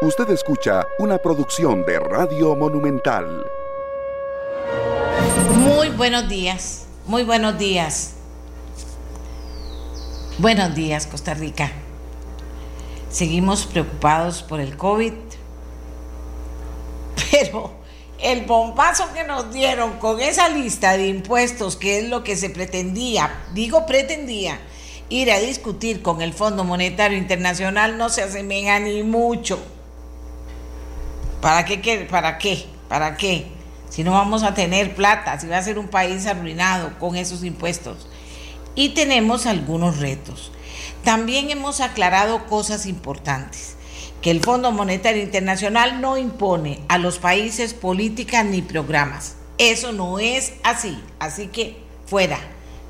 Usted escucha una producción de Radio Monumental. Muy buenos días, muy buenos días. Buenos días, Costa Rica. Seguimos preocupados por el COVID, pero el bombazo que nos dieron con esa lista de impuestos, que es lo que se pretendía, digo pretendía, ir a discutir con el Fondo Monetario Internacional, no se asemeja ni mucho ¿Para qué? ¿Para qué? ¿Para qué? Si no vamos a tener plata, si va a ser un país arruinado con esos impuestos. Y tenemos algunos retos. También hemos aclarado cosas importantes, que el Fondo Monetario Internacional no impone a los países políticas ni programas. Eso no es así. Así que fuera,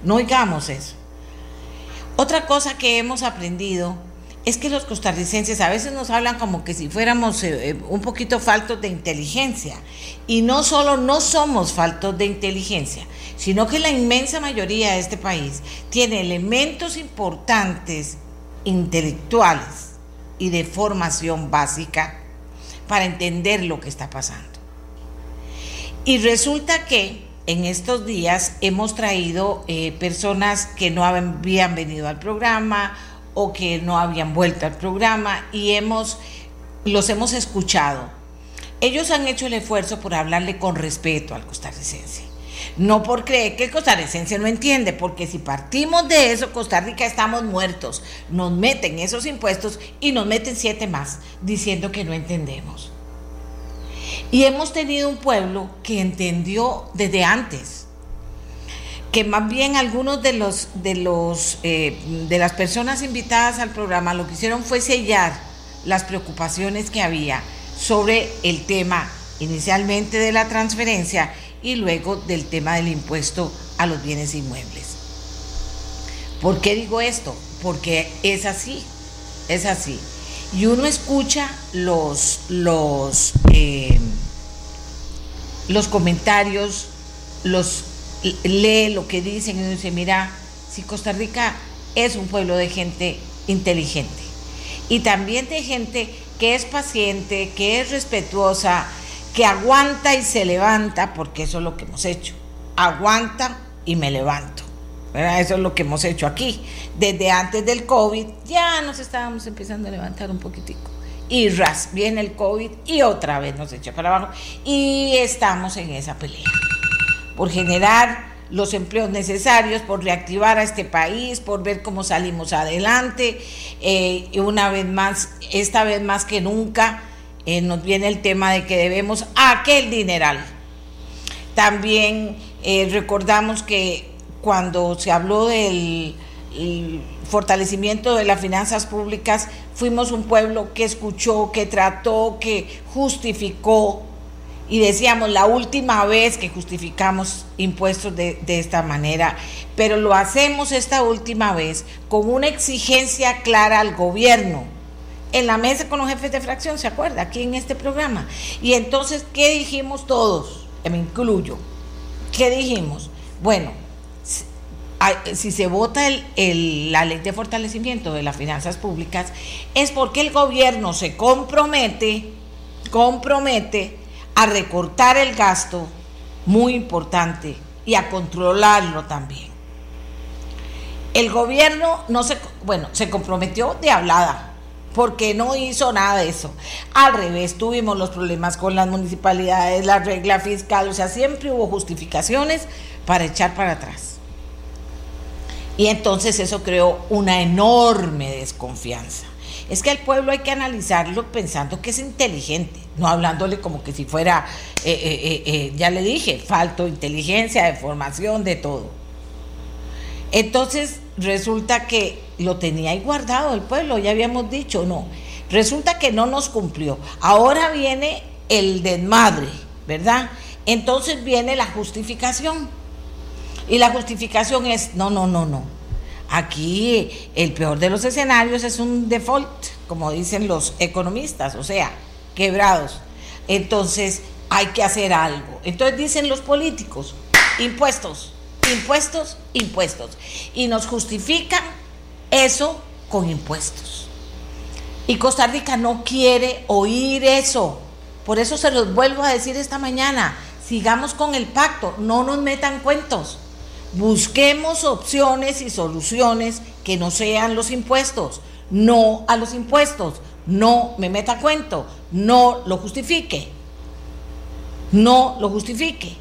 no oigamos eso. Otra cosa que hemos aprendido es que los costarricenses a veces nos hablan como que si fuéramos eh, eh, un poquito faltos de inteligencia. Y no solo no somos faltos de inteligencia, sino que la inmensa mayoría de este país tiene elementos importantes intelectuales y de formación básica para entender lo que está pasando. Y resulta que en estos días hemos traído eh, personas que no habían venido al programa o que no habían vuelto al programa y hemos, los hemos escuchado. Ellos han hecho el esfuerzo por hablarle con respeto al costarricense. No por creer que el costarricense no entiende, porque si partimos de eso, Costa Rica estamos muertos. Nos meten esos impuestos y nos meten siete más, diciendo que no entendemos. Y hemos tenido un pueblo que entendió desde antes que más bien algunos de los de los eh, de las personas invitadas al programa lo que hicieron fue sellar las preocupaciones que había sobre el tema inicialmente de la transferencia y luego del tema del impuesto a los bienes inmuebles. ¿Por qué digo esto? Porque es así, es así. Y uno escucha los, los, eh, los comentarios, los lee lo que dicen y dice, mira, si Costa Rica es un pueblo de gente inteligente y también de gente que es paciente, que es respetuosa, que aguanta y se levanta, porque eso es lo que hemos hecho. Aguanta y me levanto. Eso es lo que hemos hecho aquí. Desde antes del COVID ya nos estábamos empezando a levantar un poquitico. Y ras, viene el COVID y otra vez nos echa para abajo. Y estamos en esa pelea por generar los empleos necesarios, por reactivar a este país, por ver cómo salimos adelante. Eh, y una vez más, esta vez más que nunca, eh, nos viene el tema de que debemos aquel dineral. También eh, recordamos que cuando se habló del fortalecimiento de las finanzas públicas, fuimos un pueblo que escuchó, que trató, que justificó y decíamos la última vez que justificamos impuestos de, esta manera, pero lo hacemos esta última vez con una exigencia clara al gobierno. En la mesa con los jefes de fracción, ¿se acuerda? Aquí en este programa. Y entonces, ¿qué dijimos todos? Me incluyo. ¿Qué dijimos? Bueno, si se vota el, la ley de fortalecimiento de las finanzas públicas, es porque el gobierno se compromete, compromete a recortar el gasto, muy importante, y a controlarlo también. El gobierno no se, bueno, se comprometió de hablada, porque no hizo nada de eso. Al revés, tuvimos los problemas con las municipalidades, la regla fiscal, o sea, siempre hubo justificaciones para echar para atrás. Y entonces eso creó una enorme desconfianza. Es que al pueblo hay que analizarlo pensando que es inteligente, no hablándole como que si fuera, eh, eh, eh, ya le dije, falto de inteligencia, de formación, de todo. Entonces resulta que lo tenía ahí guardado el pueblo, ya habíamos dicho, no. Resulta que no nos cumplió. Ahora viene el desmadre, ¿verdad? Entonces viene la justificación. Y la justificación es, no, no, no, no Aquí el peor de los escenarios es un default, como dicen los economistas, o sea, quebrados. Entonces hay que hacer algo. Entonces dicen los políticos, impuestos, impuestos, impuestos. Y nos justifican eso con impuestos. Y Costa Rica no quiere oír eso. Por eso se los vuelvo a decir esta mañana. Sigamos con el pacto, no nos metan cuentos. Busquemos opciones y soluciones que no sean los impuestos. No a los impuestos. No me meta cuento. No lo justifique. No lo justifique.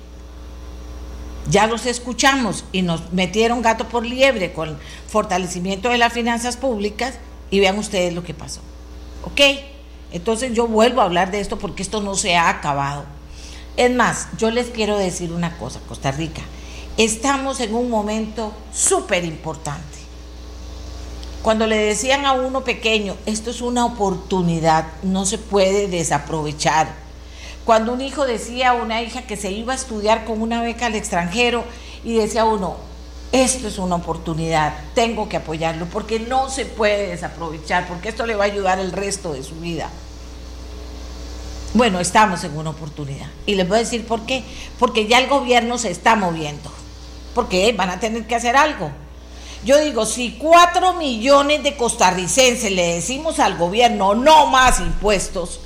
Ya los escuchamos y nos metieron gato por liebre con fortalecimiento de las finanzas públicas y vean ustedes lo que pasó. ¿Ok? Entonces yo vuelvo a hablar de esto porque esto no se ha acabado. Es más, yo les quiero decir una cosa, Costa Rica. Estamos en un momento súper importante. Cuando le decían a uno pequeño, esto es una oportunidad, no se puede desaprovechar. Cuando un hijo decía a una hija que se iba a estudiar con una beca al extranjero y decía uno, esto es una oportunidad, tengo que apoyarlo, porque no se puede desaprovechar, porque esto le va a ayudar el resto de su vida. Bueno, estamos en una oportunidad. Y les voy a decir por qué. Porque ya el gobierno se está moviendo. Porque van a tener que hacer algo. Yo digo, si cuatro millones de costarricenses le decimos al gobierno no más impuestos,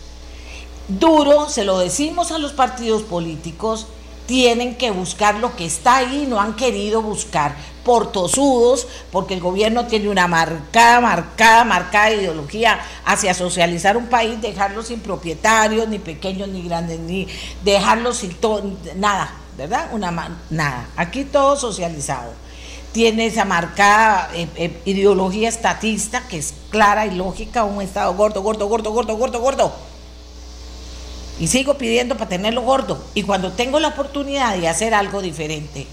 duro, se lo decimos a los partidos políticos, tienen que buscar lo que está ahí, no han querido buscar por tosudos, porque el gobierno tiene una marcada, marcada, marcada ideología hacia socializar un país, dejarlos sin propietarios, ni pequeños ni grandes, ni dejarlos sin todo, nada, ¿verdad? Una nada. Aquí todo socializado. Tiene esa marcada eh, eh, ideología estatista que es clara y lógica, un estado gordo, gordo, gordo, gordo, gordo, gordo y sigo pidiendo para tenerlo gordo. Y cuando tengo la oportunidad de hacer algo diferente,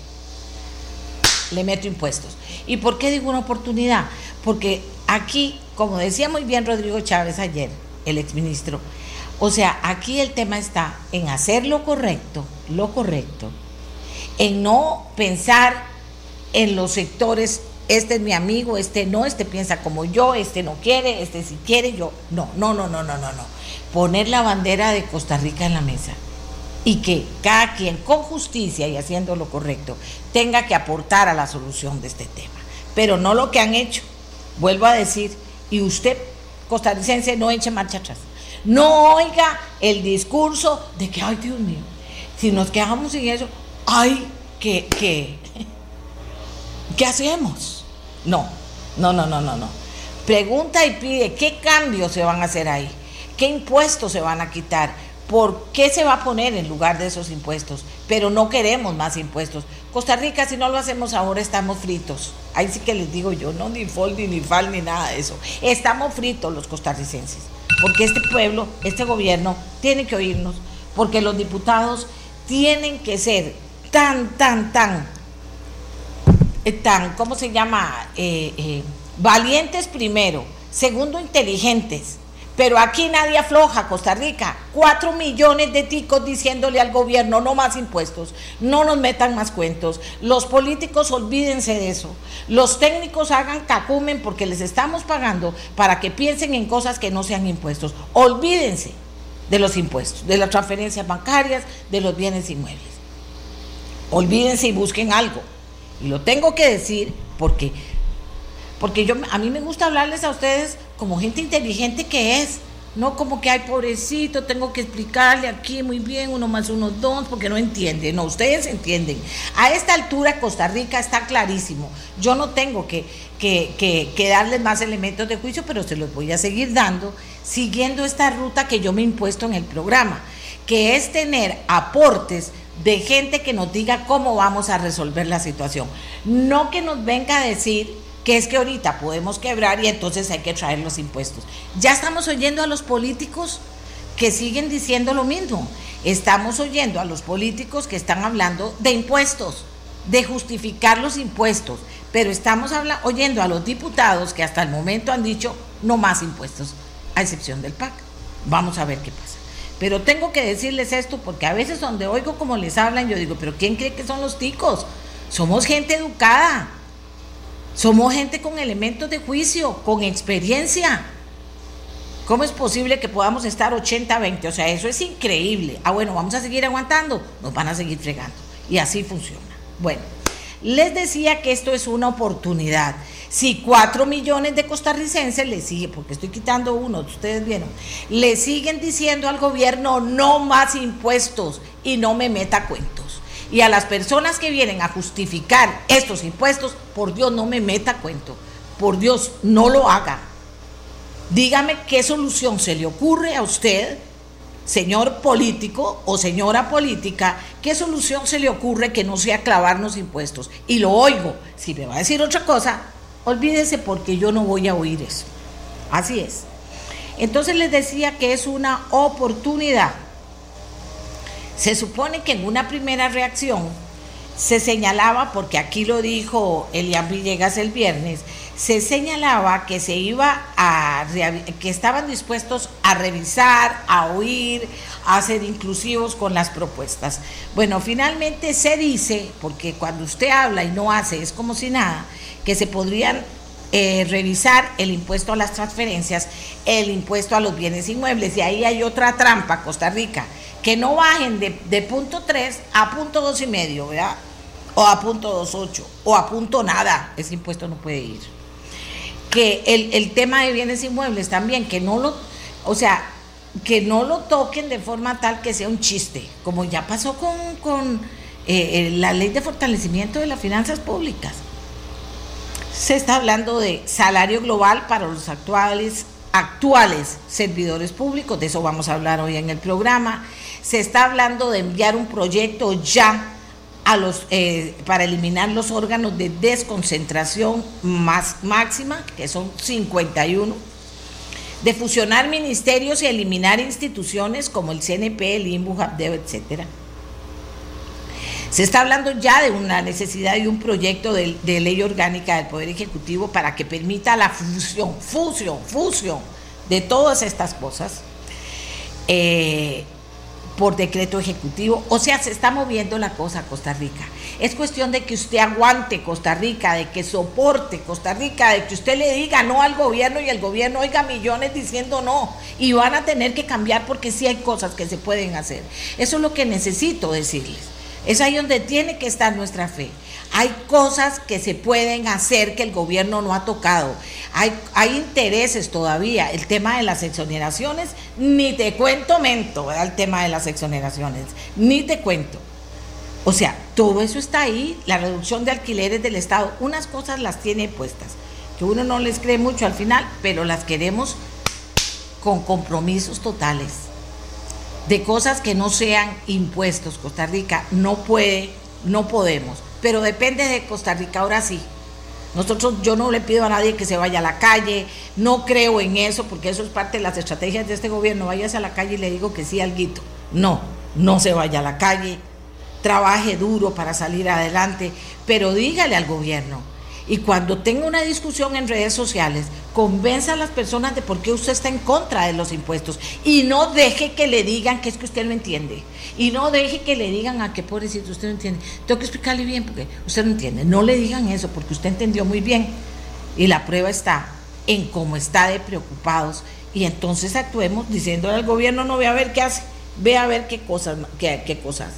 le meto impuestos. ¿Y por qué digo una oportunidad? Porque aquí, como decía muy bien Rodrigo Chávez ayer, el exministro, o sea, aquí el tema está en hacer lo correcto, lo correcto, en no pensar en los sectores, este es mi amigo, este no, este piensa como yo, este no quiere, este sí quiere, yo, no, no, no, no, no, no, no poner la bandera de Costa Rica en la mesa y que cada quien con justicia y haciendo lo correcto tenga que aportar a la solución de este tema. Pero no lo que han hecho, vuelvo a decir, y usted, costarricense, no eche marcha atrás. No oiga el discurso de que, ay Dios mío, si nos quedamos sin eso, ay, que, que, ¿qué hacemos? No, no, no, no, no, no. Pregunta y pide qué cambios se van a hacer ahí. ¿Qué impuestos se van a quitar? ¿Por qué se va a poner en lugar de esos impuestos? Pero no queremos más impuestos. Costa Rica, si no lo hacemos ahora, estamos fritos. Ahí sí que les digo yo, no ni fold, ni fal, ni nada de eso. Estamos fritos los costarricenses. Porque este pueblo, este gobierno, tiene que oírnos. Porque los diputados tienen que ser tan, tan, tan, tan, ¿cómo se llama? Eh, eh, valientes primero. Segundo, inteligentes pero aquí nadie afloja, Costa Rica. Cuatro millones de ticos diciéndole al gobierno no más impuestos, no nos metan más cuentos. Los políticos olvídense de eso. Los técnicos hagan cacumen porque les estamos pagando para que piensen en cosas que no sean impuestos. Olvídense de los impuestos, de las transferencias bancarias, de los bienes inmuebles. Olvídense y busquen algo. Y lo tengo que decir porque porque yo, a mí me gusta hablarles a ustedes como gente inteligente que es, no como que, ay, pobrecito, tengo que explicarle aquí muy bien, uno más uno, dos, porque no entiende. No, ustedes entienden. A esta altura Costa Rica está clarísimo. Yo no tengo que, que, que, que darles más elementos de juicio, pero se los voy a seguir dando, siguiendo esta ruta que yo me he impuesto en el programa, que es tener aportes de gente que nos diga cómo vamos a resolver la situación. No que nos venga a decir que es que ahorita podemos quebrar y entonces hay que traer los impuestos. Ya estamos oyendo a los políticos que siguen diciendo lo mismo. Estamos oyendo a los políticos que están hablando de impuestos, de justificar los impuestos, pero estamos oyendo a los diputados que hasta el momento han dicho no más impuestos, a excepción del PAC. Vamos a ver qué pasa. Pero tengo que decirles esto porque a veces donde oigo como les hablan, yo digo, pero ¿quién cree que son los ticos? Somos gente educada, somos gente con elementos de juicio, con experiencia. ¿Cómo es posible que podamos estar 80-20? O sea, eso es increíble. Ah, bueno, vamos a seguir aguantando, nos van a seguir fregando. Y así funciona. Bueno, les decía que esto es una oportunidad, Si cuatro millones de costarricenses le siguen, porque estoy quitando uno, ustedes vieron, le siguen diciendo al gobierno no más impuestos y no me meta cuentos. Y a las personas que vienen a justificar estos impuestos, por Dios no me meta cuento, por Dios no lo haga. Dígame qué solución se le ocurre a usted señor político o señora política, ¿qué solución se le ocurre que no sea clavarnos impuestos? Y lo oigo. Si me va a decir otra cosa, olvídese porque yo no voy a oír eso. Así es. Entonces les decía que es una oportunidad. Se supone que en una primera reacción se señalaba, porque aquí lo dijo Elian Villegas el viernes, se señalaba que se iba a que estaban dispuestos a revisar, a oír, a ser inclusivos con las propuestas. Bueno, finalmente se dice, porque cuando usted habla y no hace, es como si nada, que se podrían eh, revisar el impuesto a las transferencias, el impuesto a los bienes inmuebles, y ahí hay otra trampa, Costa Rica, que no bajen de, de punto 3 a punto dos y medio, ¿verdad? O a punto 2.8, o a punto nada, ese impuesto no puede ir que el, tema de bienes inmuebles también, que no lo, o sea, que no lo toquen de forma tal que sea un chiste, como ya pasó con, eh, eh, la ley de fortalecimiento de las finanzas públicas. Se está hablando de salario global para los actuales, actuales servidores públicos, de eso vamos a hablar hoy en el programa. Se está hablando de enviar un proyecto ya eh, para eliminar los órganos de desconcentración más, máxima, que son 51, de fusionar ministerios y eliminar instituciones como el CNP, el INBU, HAPDEO, etc. Se está hablando ya de una necesidad de un proyecto de, ley orgánica del Poder Ejecutivo para que permita la fusión, fusión, fusión de todas estas cosas. Eh, por decreto ejecutivo. O sea, se está moviendo la cosa Costa Rica. Es cuestión de que usted aguante Costa Rica, de que soporte Costa Rica, de que usted le diga no al gobierno y el gobierno oiga millones diciendo no. Y van a tener que cambiar porque sí hay cosas que se pueden hacer. Eso es lo que necesito decirles. Es ahí donde tiene que estar nuestra fe. Hay cosas que se pueden hacer que el gobierno no ha tocado. Hay, intereses todavía. El tema de las exoneraciones, ni te cuento mento, el tema de las exoneraciones, ni te cuento. O sea, todo eso está ahí, la reducción de alquileres del Estado, unas cosas las tiene puestas, que uno no les cree mucho al final, pero las queremos con compromisos totales, de cosas que no sean impuestos. Costa Rica no puede, no podemos pero depende de Costa Rica, ahora sí. Nosotros, yo no le pido a nadie que se vaya a la calle, no creo en eso, porque eso es parte de las estrategias de este gobierno. Váyase a la calle y le digo que sí, alguito. No, no se vaya a la calle, trabaje duro para salir adelante, pero dígale al gobierno, y cuando tenga una discusión en redes sociales, convenza a las personas de por qué usted está en contra de los impuestos y no deje que le digan que es que usted no entiende. Y no deje que le digan a qué pobrecito usted no entiende. Tengo que explicarle bien porque usted no entiende. No le digan eso porque usted entendió muy bien. Y la prueba está en cómo está de preocupados. Y entonces actuemos diciéndole al gobierno, no ve a ver qué hace, ve a ver qué cosas, qué, qué cosas.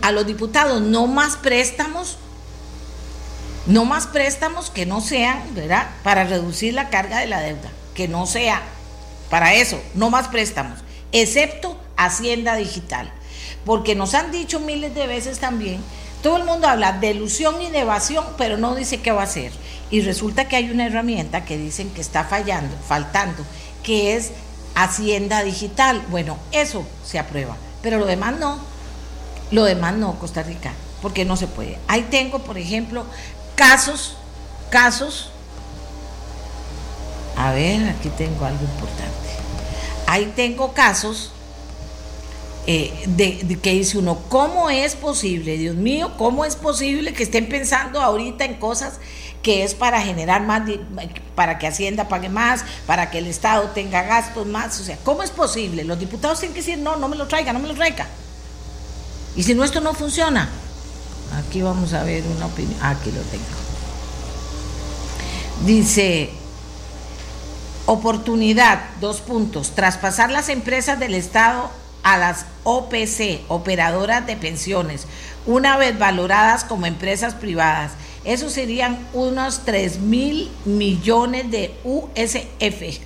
A los diputados, no más préstamos no más préstamos que no sean, ¿verdad? Para reducir la carga de la deuda, que no sea para eso, no más préstamos, excepto Hacienda Digital. Porque nos han dicho miles de veces también, todo el mundo habla de ilusión y de evasión, pero no dice qué va a hacer. Y resulta que hay una herramienta que dicen que está fallando, faltando, que es Hacienda Digital. Bueno, eso se aprueba, pero lo demás no. Lo demás no, Costa Rica, porque no se puede. Ahí tengo, por ejemplo, casos, casos, a ver, aquí tengo algo importante. Ahí tengo casos eh, de, que dice uno, ¿cómo es posible, Dios mío, cómo es posible que estén pensando ahorita en cosas que es para generar más, para que Hacienda pague más, para que el Estado tenga gastos más? O sea, ¿cómo es posible? Los diputados tienen que decir, no, no me lo traiga, no me lo traiga. Y si no, esto no funciona. Aquí vamos a ver una opinión. Aquí lo tengo. Dice, oportunidad, dos puntos, traspasar las empresas del Estado a las OPC, operadoras de pensiones, una vez valoradas como empresas privadas. Eso serían unos 3 mil millones de USF.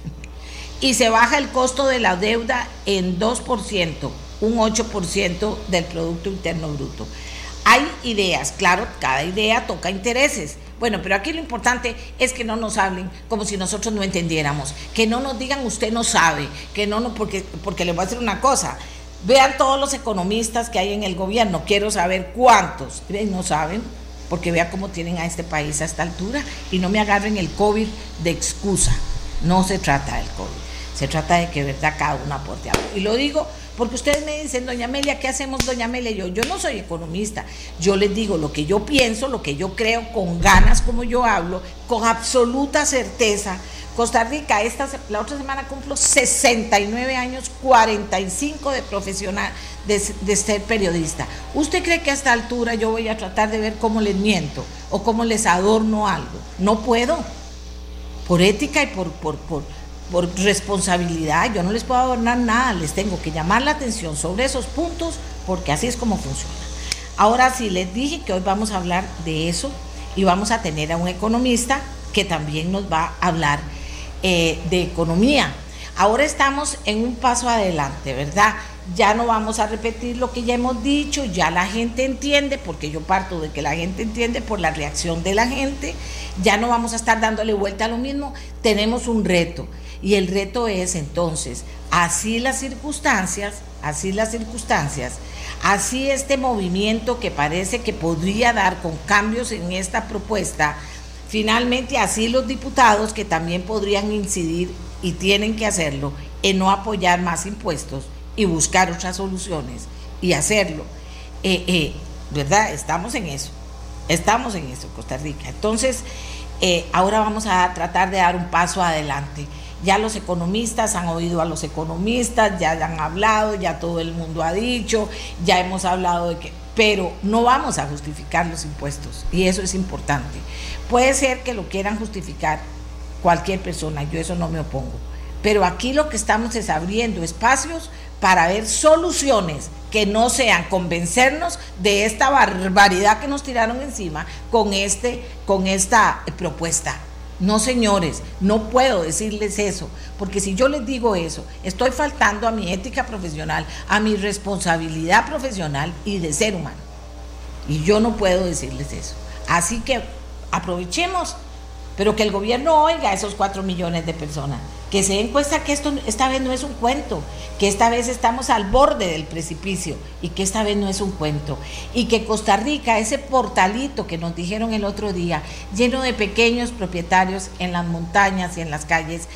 Y se baja el costo de la deuda en 2%, un 8% del Producto Interno Bruto. Hay ideas, claro, cada idea toca intereses. Bueno, pero aquí lo importante es que no nos hablen como si nosotros no entendiéramos, que no nos digan usted no sabe, que no, no porque, porque le voy a decir una cosa. Vean todos los economistas que hay en el gobierno, quiero saber cuántos. No saben, porque vea cómo tienen a este país a esta altura y no me agarren el COVID de excusa. No se trata del COVID, se trata de que verdad cada uno aporte algo. Y lo digo porque ustedes me dicen, doña Amelia, ¿qué hacemos, doña Amelia? Yo, yo no soy economista, yo les digo lo que yo pienso, lo que yo creo, con ganas como yo hablo, con absoluta certeza. Costa Rica, esta, la otra semana cumplo 69 años, 45 de profesional, de, de, ser periodista. ¿Usted cree que a esta altura yo voy a tratar de ver cómo les miento o cómo les adorno algo? No puedo. Por ética y por, por, por por responsabilidad, yo no les puedo adornar nada, les tengo que llamar la atención sobre esos puntos porque así es como funciona. Ahora sí, les dije que hoy vamos a hablar de eso y vamos a tener a un economista que también nos va a hablar eh, de economía. Ahora estamos en un paso adelante, ¿verdad? Ya no vamos a repetir lo que ya hemos dicho, ya la gente entiende, porque yo parto de que la gente entiende por la reacción de la gente, ya no vamos a estar dándole vuelta a lo mismo, tenemos un reto y el reto es entonces, así las circunstancias, así las circunstancias, así este movimiento que parece que podría dar con cambios en esta propuesta, finalmente así los diputados que también podrían incidir y tienen que hacerlo en no apoyar más impuestos y buscar otras soluciones y hacerlo. Eh, eh, ¿Verdad? Estamos en eso. Estamos en eso, Costa Rica. Entonces, eh, ahora vamos a tratar de dar un paso adelante. Ya los economistas han oído a los economistas, ya han hablado, ya todo el mundo ha dicho, ya hemos hablado de que, pero no vamos a justificar los impuestos y eso es importante. Puede ser que lo quieran justificar cualquier persona, yo eso no me opongo, pero aquí lo que estamos es abriendo espacios para ver soluciones que no sean convencernos de esta barbaridad que nos tiraron encima con, este, con esta propuesta. No, señores, no puedo decirles eso, porque si yo les digo eso, estoy faltando a mi ética profesional, a mi responsabilidad profesional y de ser humano. Y yo no puedo decirles eso. Así que aprovechemos, pero que el gobierno oiga a esos cuatro millones de personas que se den cuenta que esto esta vez no es un cuento, que esta vez estamos al borde del precipicio y que esta vez no es un cuento. Y que Costa Rica, ese portalito que nos dijeron el otro día, lleno de pequeños propietarios en las montañas y en las calles,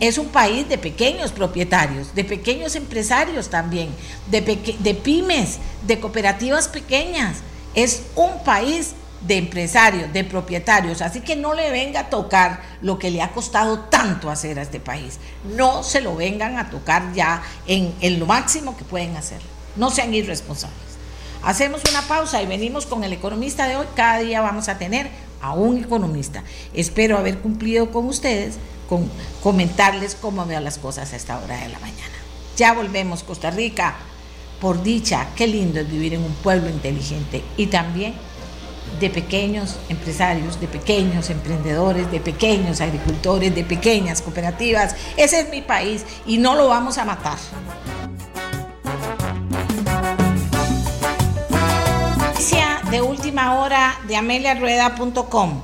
es un país de pequeños propietarios, de pequeños empresarios también, de, de pymes, de cooperativas pequeñas. Es un país de empresarios, de propietarios. Así que no le venga a tocar lo que le ha costado tanto hacer a este país. No se lo vengan a tocar ya en, en lo máximo que pueden hacer. No sean irresponsables. Hacemos una pausa y venimos con el economista de hoy. Cada día vamos a tener a un economista. Espero haber cumplido con ustedes, con comentarles cómo veo las cosas a esta hora de la mañana. Ya volvemos, Costa Rica. Por dicha, qué lindo es vivir en un pueblo inteligente y también de pequeños empresarios, de pequeños emprendedores, de pequeños agricultores, de pequeñas cooperativas. Ese es mi país y no lo vamos a matar. De última hora de ameliarueda.com.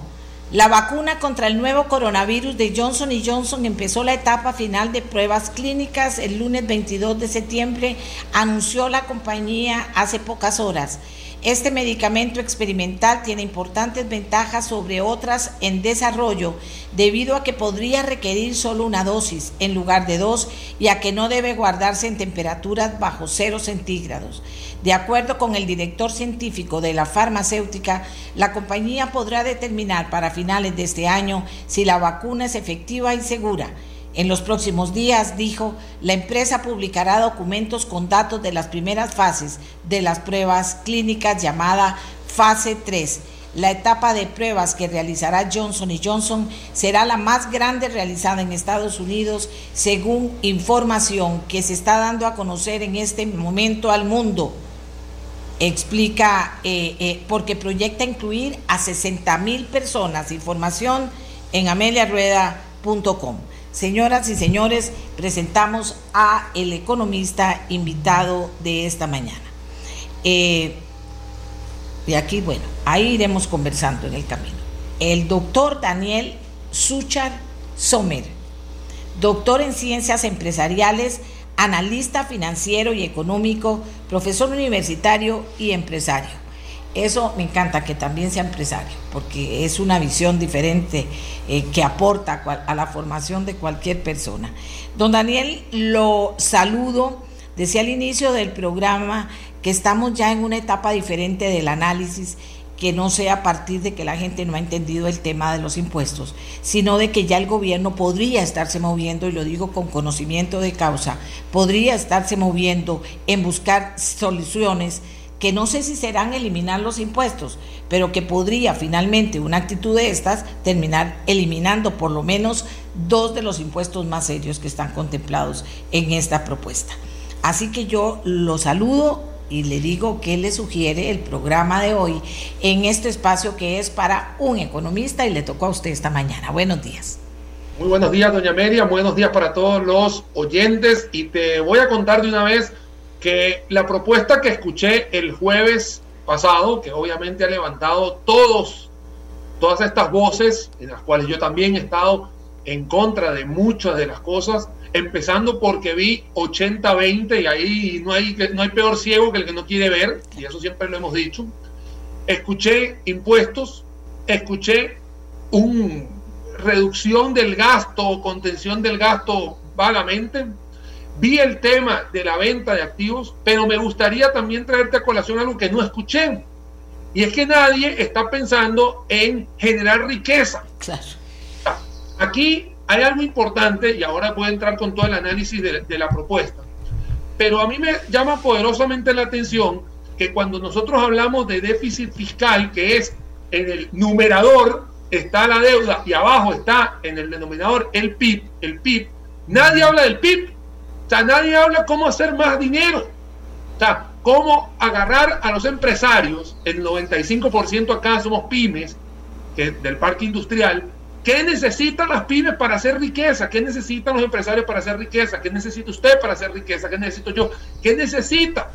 La vacuna contra el nuevo coronavirus de Johnson Johnson empezó la etapa final de pruebas clínicas el lunes 22 de septiembre, anunció la compañía hace pocas horas. Este medicamento experimental tiene importantes ventajas sobre otras en desarrollo debido a que podría requerir solo una dosis en lugar de dos y a que no debe guardarse en temperaturas bajo cero centígrados. De acuerdo con el director científico de la farmacéutica, la compañía podrá determinar para finales de este año si la vacuna es efectiva y segura en los próximos días, dijo, la empresa publicará documentos con datos de las primeras fases de las pruebas clínicas llamada fase 3. La etapa de pruebas que realizará Johnson Johnson será la más grande realizada en Estados Unidos, según información que se está dando a conocer en este momento al mundo. explica, eh, eh, porque proyecta incluir a 60 mil personas. Información en ameliarueda.com. Señoras y señores, presentamos a el economista invitado de esta mañana. Eh, y aquí, bueno, ahí iremos conversando en el camino. El doctor Daniel Suchar Sommer, doctor en ciencias empresariales, analista financiero y económico, profesor universitario y empresario. Eso me encanta, que también sea empresario, porque es una visión diferente eh, que aporta a la formación de cualquier persona. Don Daniel, lo saludo. Decía al inicio del programa que estamos ya en una etapa diferente del análisis que no sea a partir de que la gente no ha entendido el tema de los impuestos, sino de que ya el gobierno podría estarse moviendo, y lo digo con conocimiento de causa, podría estarse moviendo en buscar soluciones que no sé si serán eliminar los impuestos, pero que podría finalmente una actitud de estas terminar eliminando por lo menos dos de los impuestos más serios que están contemplados en esta propuesta. Así que yo lo saludo y le digo que le sugiere el programa de hoy en este espacio que es para un economista y le tocó a usted esta mañana. Buenos días. Muy buenos días, doña Meria. Buenos días para todos los oyentes. Y te voy a contar de una vez que la propuesta que escuché el jueves pasado, que obviamente ha levantado todos, todas estas voces, en las cuales yo también he estado en contra de muchas de las cosas, empezando porque vi 80-20 y ahí no hay, no hay peor ciego que el que no quiere ver, y eso siempre lo hemos dicho. Escuché impuestos, escuché una reducción del gasto, contención del gasto vagamente, vi el tema de la venta de activos, pero me gustaría también traerte a colación algo que no escuché, y es que nadie está pensando en generar riqueza. Aquí hay algo importante, y ahora voy a entrar con todo el análisis de, la propuesta, pero a mí me llama poderosamente la atención que cuando nosotros hablamos de déficit fiscal, que es en el numerador está la deuda y abajo está en el denominador el PIB, el PIB, nadie habla del PIB. O sea, nadie habla cómo hacer más dinero. O sea, cómo agarrar a los empresarios, el 95% acá somos pymes, que, del parque industrial, ¿Qué necesitan las pymes para hacer riqueza? ¿Qué necesitan los empresarios para hacer riqueza? ¿Qué necesita usted para hacer riqueza? ¿Qué necesito yo? ¿Qué necesita?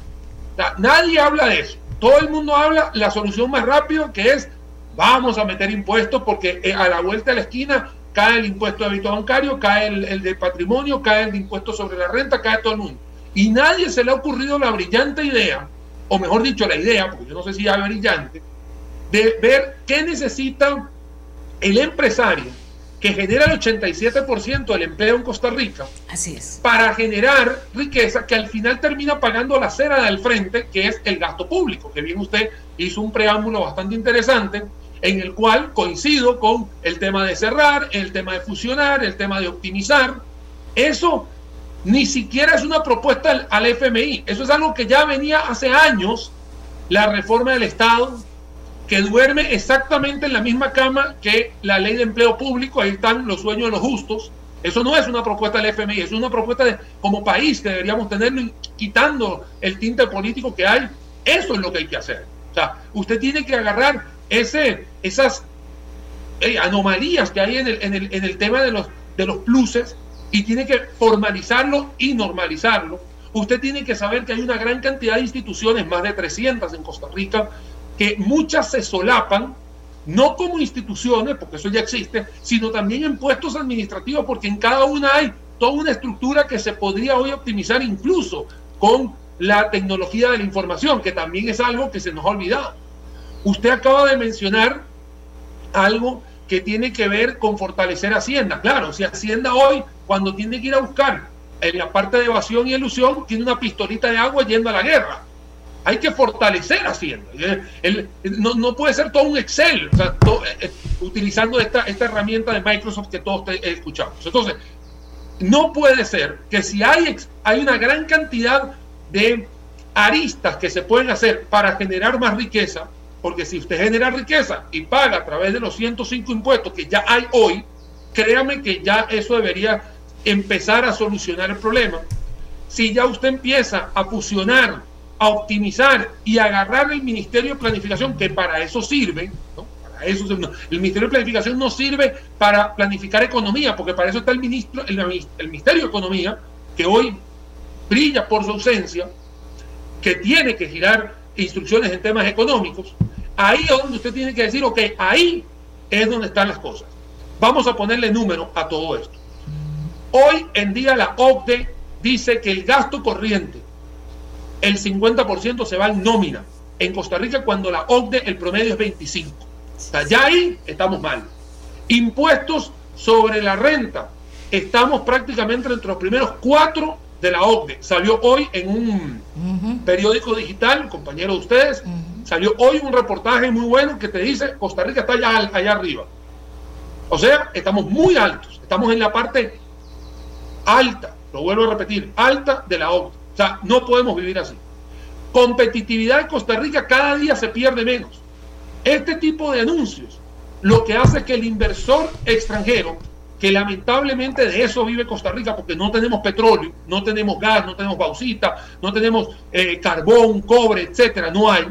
nadie habla de eso. Todo el mundo habla la solución más rápida que es vamos a meter impuestos porque eh, a la vuelta de la esquina cae el impuesto de hábito bancario, cae el, el de patrimonio, cae el de impuesto sobre la renta, cae todo el mundo. Y nadie se le ha ocurrido la brillante idea, o mejor dicho, la idea, porque yo no sé si ya brillante, de ver qué necesitan el empresario que genera el 87% del empleo en Costa Rica, Así es. para generar riqueza que al final termina pagando la cera del frente, que es el gasto público, que bien usted hizo un preámbulo bastante interesante, en el cual coincido con el tema de cerrar, el tema de fusionar, el tema de optimizar. Eso ni siquiera es una propuesta al, al FMI, eso es algo que ya venía hace años, la reforma del Estado, que duerme exactamente en la misma cama que la ley de empleo público, ahí están los sueños de los justos. Eso no es una propuesta del FMI, es una propuesta de, como país que deberíamos tenerlo quitando el tinte político que hay. Eso es lo que hay que hacer. O sea, usted tiene que agarrar ese, esas eh, anomalías que hay en el, en el, en el tema de los, de los pluses y tiene que formalizarlo y normalizarlo. Usted tiene que saber que hay una gran cantidad de instituciones, más de 300 en Costa Rica, que muchas se solapan, no como instituciones, porque eso ya existe, sino también en puestos administrativos, porque en cada una hay toda una estructura que se podría hoy optimizar incluso con la tecnología de la información, que también es algo que se nos ha olvidado. Usted acaba de mencionar algo que tiene que ver con fortalecer Hacienda. Claro, si Hacienda hoy, cuando tiene que ir a buscar en la parte de evasión y ilusión, tiene una pistolita de agua yendo a la guerra hay que fortalecer Hacienda. no, puede ser todo un Excel, eh, eh, utilizando esta, esta herramienta de Microsoft que todos escuchamos. Entonces, no puede ser que si hay, hay una gran cantidad de aristas que se pueden hacer para generar más riqueza, porque si usted genera riqueza y paga a través de los 105 impuestos que ya hay hoy, créame que ya eso debería empezar a solucionar el problema. Si ya usted empieza a fusionar a optimizar y agarrar el Ministerio de Planificación, que para eso sirve, el Ministerio de Planificación no sirve para planificar economía, porque para eso está el, ministro, el, el Ministerio de Economía, que hoy brilla por su ausencia, que tiene que girar instrucciones en temas económicos, ahí es donde usted tiene que decir, ok, ahí es donde están las cosas. Vamos a ponerle número a todo esto. Hoy en día la OCDE dice que el gasto corriente, el 50% se va en nómina. En Costa Rica, cuando la OCDE, el promedio es 25. O sea, ya ahí estamos mal. Impuestos sobre la renta. Estamos prácticamente entre los primeros cuatro de la OCDE. Salió hoy en un periódico digital, compañero de ustedes, salió hoy un reportaje muy bueno que te dice Costa Rica está allá, allá arriba. O sea, estamos muy altos, estamos en la parte alta, lo vuelvo a repetir, alta de la OCDE. O sea, no podemos vivir así. Competitividad en Costa Rica cada día se pierde menos. Este tipo de anuncios lo que hace es que el inversor extranjero que lamentablemente de eso vive Costa Rica porque no tenemos petróleo, no tenemos gas, no tenemos bauxita, no tenemos eh, carbón, cobre, etcétera, no hay.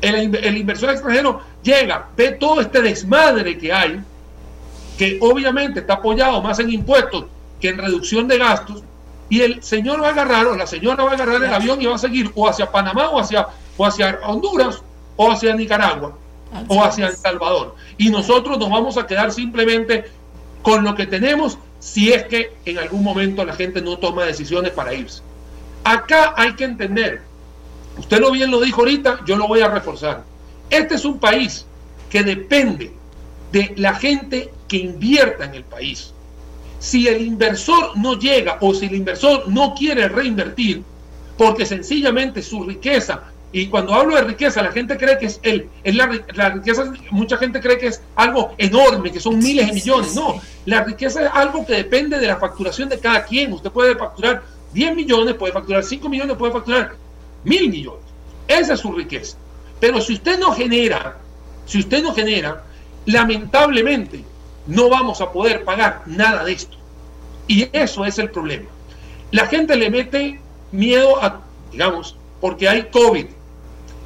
El, el, inversor extranjero llega, ve todo este desmadre que hay, que obviamente está apoyado más en impuestos que en reducción de gastos, y el señor va a agarrar o la señora va a agarrar el avión y va a seguir o hacia Panamá o hacia, o hacia Honduras o hacia Nicaragua o hacia El Salvador. Y nosotros nos vamos a quedar simplemente con lo que tenemos si es que en algún momento la gente no toma decisiones para irse. Acá hay que entender, usted lo bien lo dijo ahorita, yo lo voy a reforzar. Este es un país que depende de la gente que invierta en el país. Si el inversor no llega o si el inversor no quiere reinvertir, porque sencillamente su riqueza y cuando hablo de riqueza, la gente cree que es, el, es la, riqueza, mucha gente cree que es algo enorme, que son miles de millones. No, la riqueza es algo que depende de la facturación de cada quien. Usted puede facturar 10 millones, puede facturar 5 millones, puede facturar mil millones. Esa es su riqueza. Pero si usted no genera, si usted no genera, lamentablemente no vamos a poder pagar nada de esto. Y eso es el problema. La gente le mete miedo a, digamos, porque hay COVID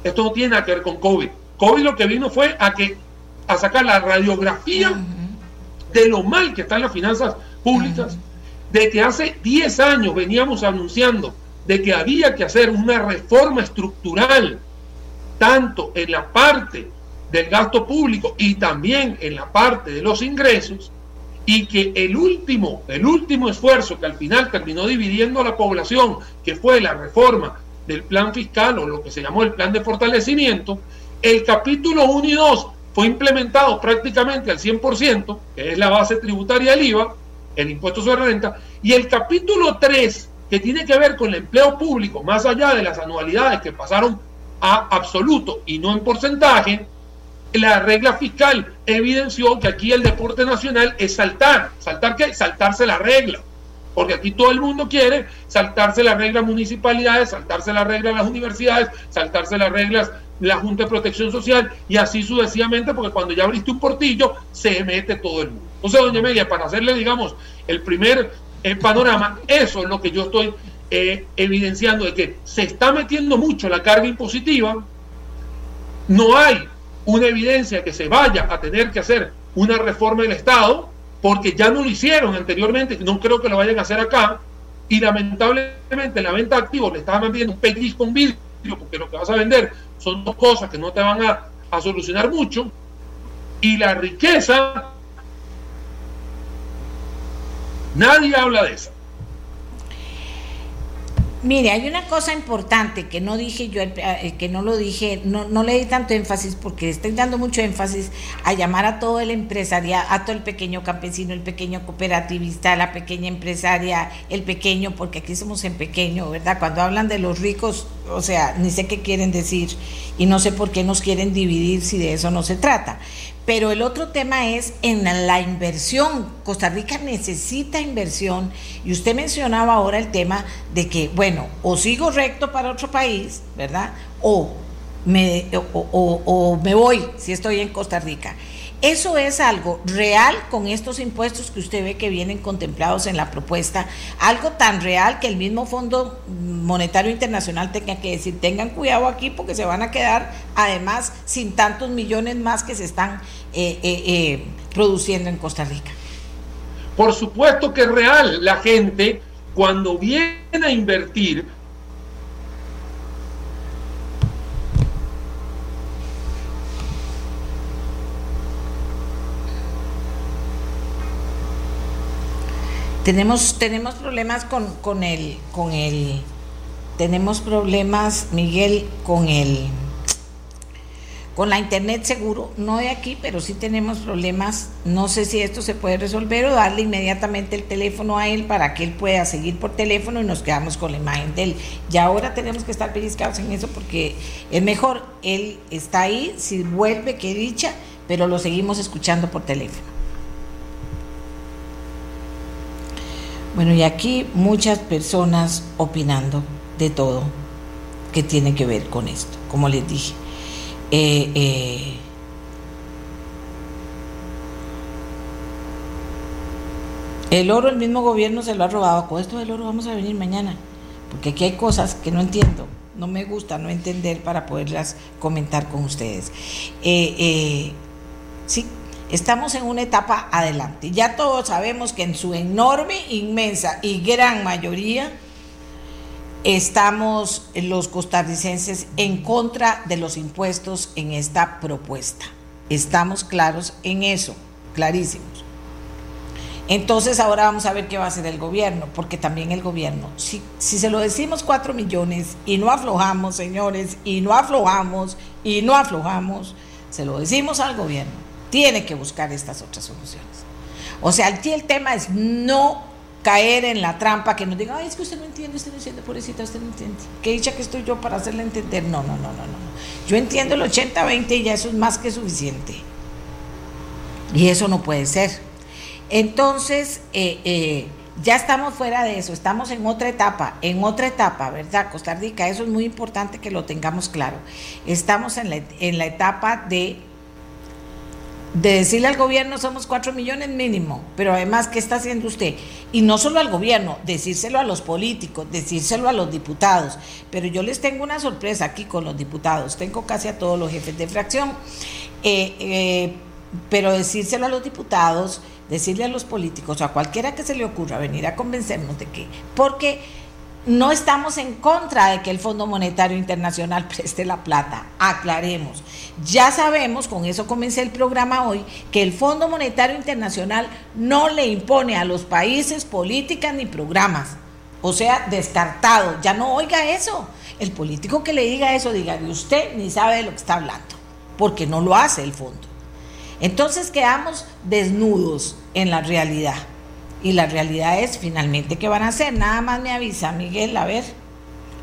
esto no tiene nada que ver con COVID. COVID lo que vino fue a que a sacar la radiografía de lo mal que están las finanzas públicas, de que hace 10 años veníamos anunciando de que había que hacer una reforma estructural, tanto en la parte del gasto público y también en la parte de los ingresos, y que el último, el último esfuerzo que al final terminó dividiendo a la población, que fue la reforma del plan fiscal o lo que se llamó el plan de fortalecimiento, el capítulo 1 y 2 fue implementado prácticamente al 100%, que es la base tributaria del IVA, el impuesto sobre renta, y el capítulo 3, que tiene que ver con el empleo público, más allá de las anualidades que pasaron a absoluto y no en porcentaje, la regla fiscal evidenció que aquí el deporte nacional es saltar. ¿Saltar qué? Saltarse la regla porque aquí todo el mundo quiere saltarse las reglas municipalidades, saltarse las reglas las universidades, saltarse las reglas la Junta de Protección Social y así sucesivamente, porque cuando ya abriste un portillo, se mete todo el mundo. Entonces, doña Amelia, para hacerle, digamos, el primer eh, panorama, eso es lo que yo estoy eh, evidenciando, de que se está metiendo mucho la carga impositiva, no hay una evidencia que se vaya a tener que hacer una reforma del Estado, porque ya no lo hicieron anteriormente, no creo que lo vayan a hacer acá, y lamentablemente la venta de activos le estaban vendiendo un peglis con vidrio, porque lo que vas a vender son dos cosas que no te van a, a solucionar mucho, y la riqueza, nadie habla de eso. Mire, hay una cosa importante que no dije yo, eh, que no lo dije, no, no le di tanto énfasis porque estoy dando mucho énfasis a llamar a todo el empresariado, a todo el pequeño campesino, el pequeño cooperativista, la pequeña empresaria, el pequeño, porque aquí somos en pequeño, ¿verdad? Cuando hablan de los ricos, o sea, ni sé qué quieren decir y no sé por qué nos quieren dividir si de eso no se trata. Pero el otro tema es en la inversión. Costa Rica necesita inversión y usted mencionaba ahora el tema de que, bueno, o sigo recto para otro país, ¿verdad? O me, o, me voy si estoy en Costa Rica. Eso es algo real con estos impuestos que usted ve que vienen contemplados en la propuesta, algo tan real que el mismo Fondo Monetario Internacional tenga que decir, tengan cuidado aquí porque se van a quedar además sin tantos millones más que se están eh, eh, eh, produciendo en Costa Rica. Por supuesto que es real. La gente cuando viene a invertir Tenemos, tenemos problemas con, con el, con el, tenemos problemas, Miguel, con el, con la internet seguro, no de aquí, pero sí tenemos problemas. No sé si esto se puede resolver o darle inmediatamente el teléfono a él para que él pueda seguir por teléfono y nos quedamos con la imagen de él. Y ahora tenemos que estar pellizcados en eso porque es mejor, él está ahí, si vuelve, que dicha, pero lo seguimos escuchando por teléfono. Bueno, y aquí muchas personas opinando de todo que tiene que ver con esto, como les dije. Eh, eh, el oro el mismo gobierno se lo ha robado. Con esto del oro vamos a venir mañana, porque aquí hay cosas que no entiendo, no me gusta no entender para poderlas comentar con ustedes. Eh, sí, Estamos en una etapa adelante. Ya todos sabemos que en su enorme, inmensa y gran mayoría estamos los costarricenses en contra de los impuestos en esta propuesta. Estamos claros en eso, clarísimos. Entonces ahora vamos a ver qué va a hacer el gobierno, porque también el gobierno, si, si se lo decimos cuatro millones y no aflojamos, señores, y no aflojamos, y no aflojamos, se lo decimos al gobierno tiene que buscar estas otras soluciones. O sea, aquí el tema es no caer en la trampa que nos diga, ay, es que usted no entiende, usted no entiende, pobrecita, usted no entiende. ¿Qué dicha que estoy yo para hacerle entender? No, no, no, no, no. Yo entiendo el 80-20 y ya eso es más que suficiente. Y eso no puede ser. Entonces, eh, eh, ya estamos fuera de eso, estamos en otra etapa, en otra etapa, ¿verdad? Costa Rica, eso es muy importante que lo tengamos claro. Estamos en la, en la etapa de de decirle al gobierno somos cuatro millones mínimo, pero además, ¿qué está haciendo usted? Y no solo al gobierno, decírselo a los políticos, decírselo a los diputados. Pero yo les tengo una sorpresa aquí con los diputados, tengo casi a todos los jefes de fracción, eh, eh, pero decírselo a los diputados, decirle a los políticos, a cualquiera que se le ocurra venir a convencernos de que, porque no estamos en contra de que el Fondo Monetario Internacional preste la plata, aclaremos. Ya sabemos, con eso comencé el programa hoy, que el Fondo Monetario Internacional no le impone a los países políticas ni programas. O sea, descartado. Ya no oiga eso. El político que le diga eso, diga que usted ni sabe de lo que está hablando, porque no lo hace el fondo. Entonces quedamos desnudos en la realidad. Y la realidad es finalmente qué van a hacer. Nada más me avisa Miguel, a ver.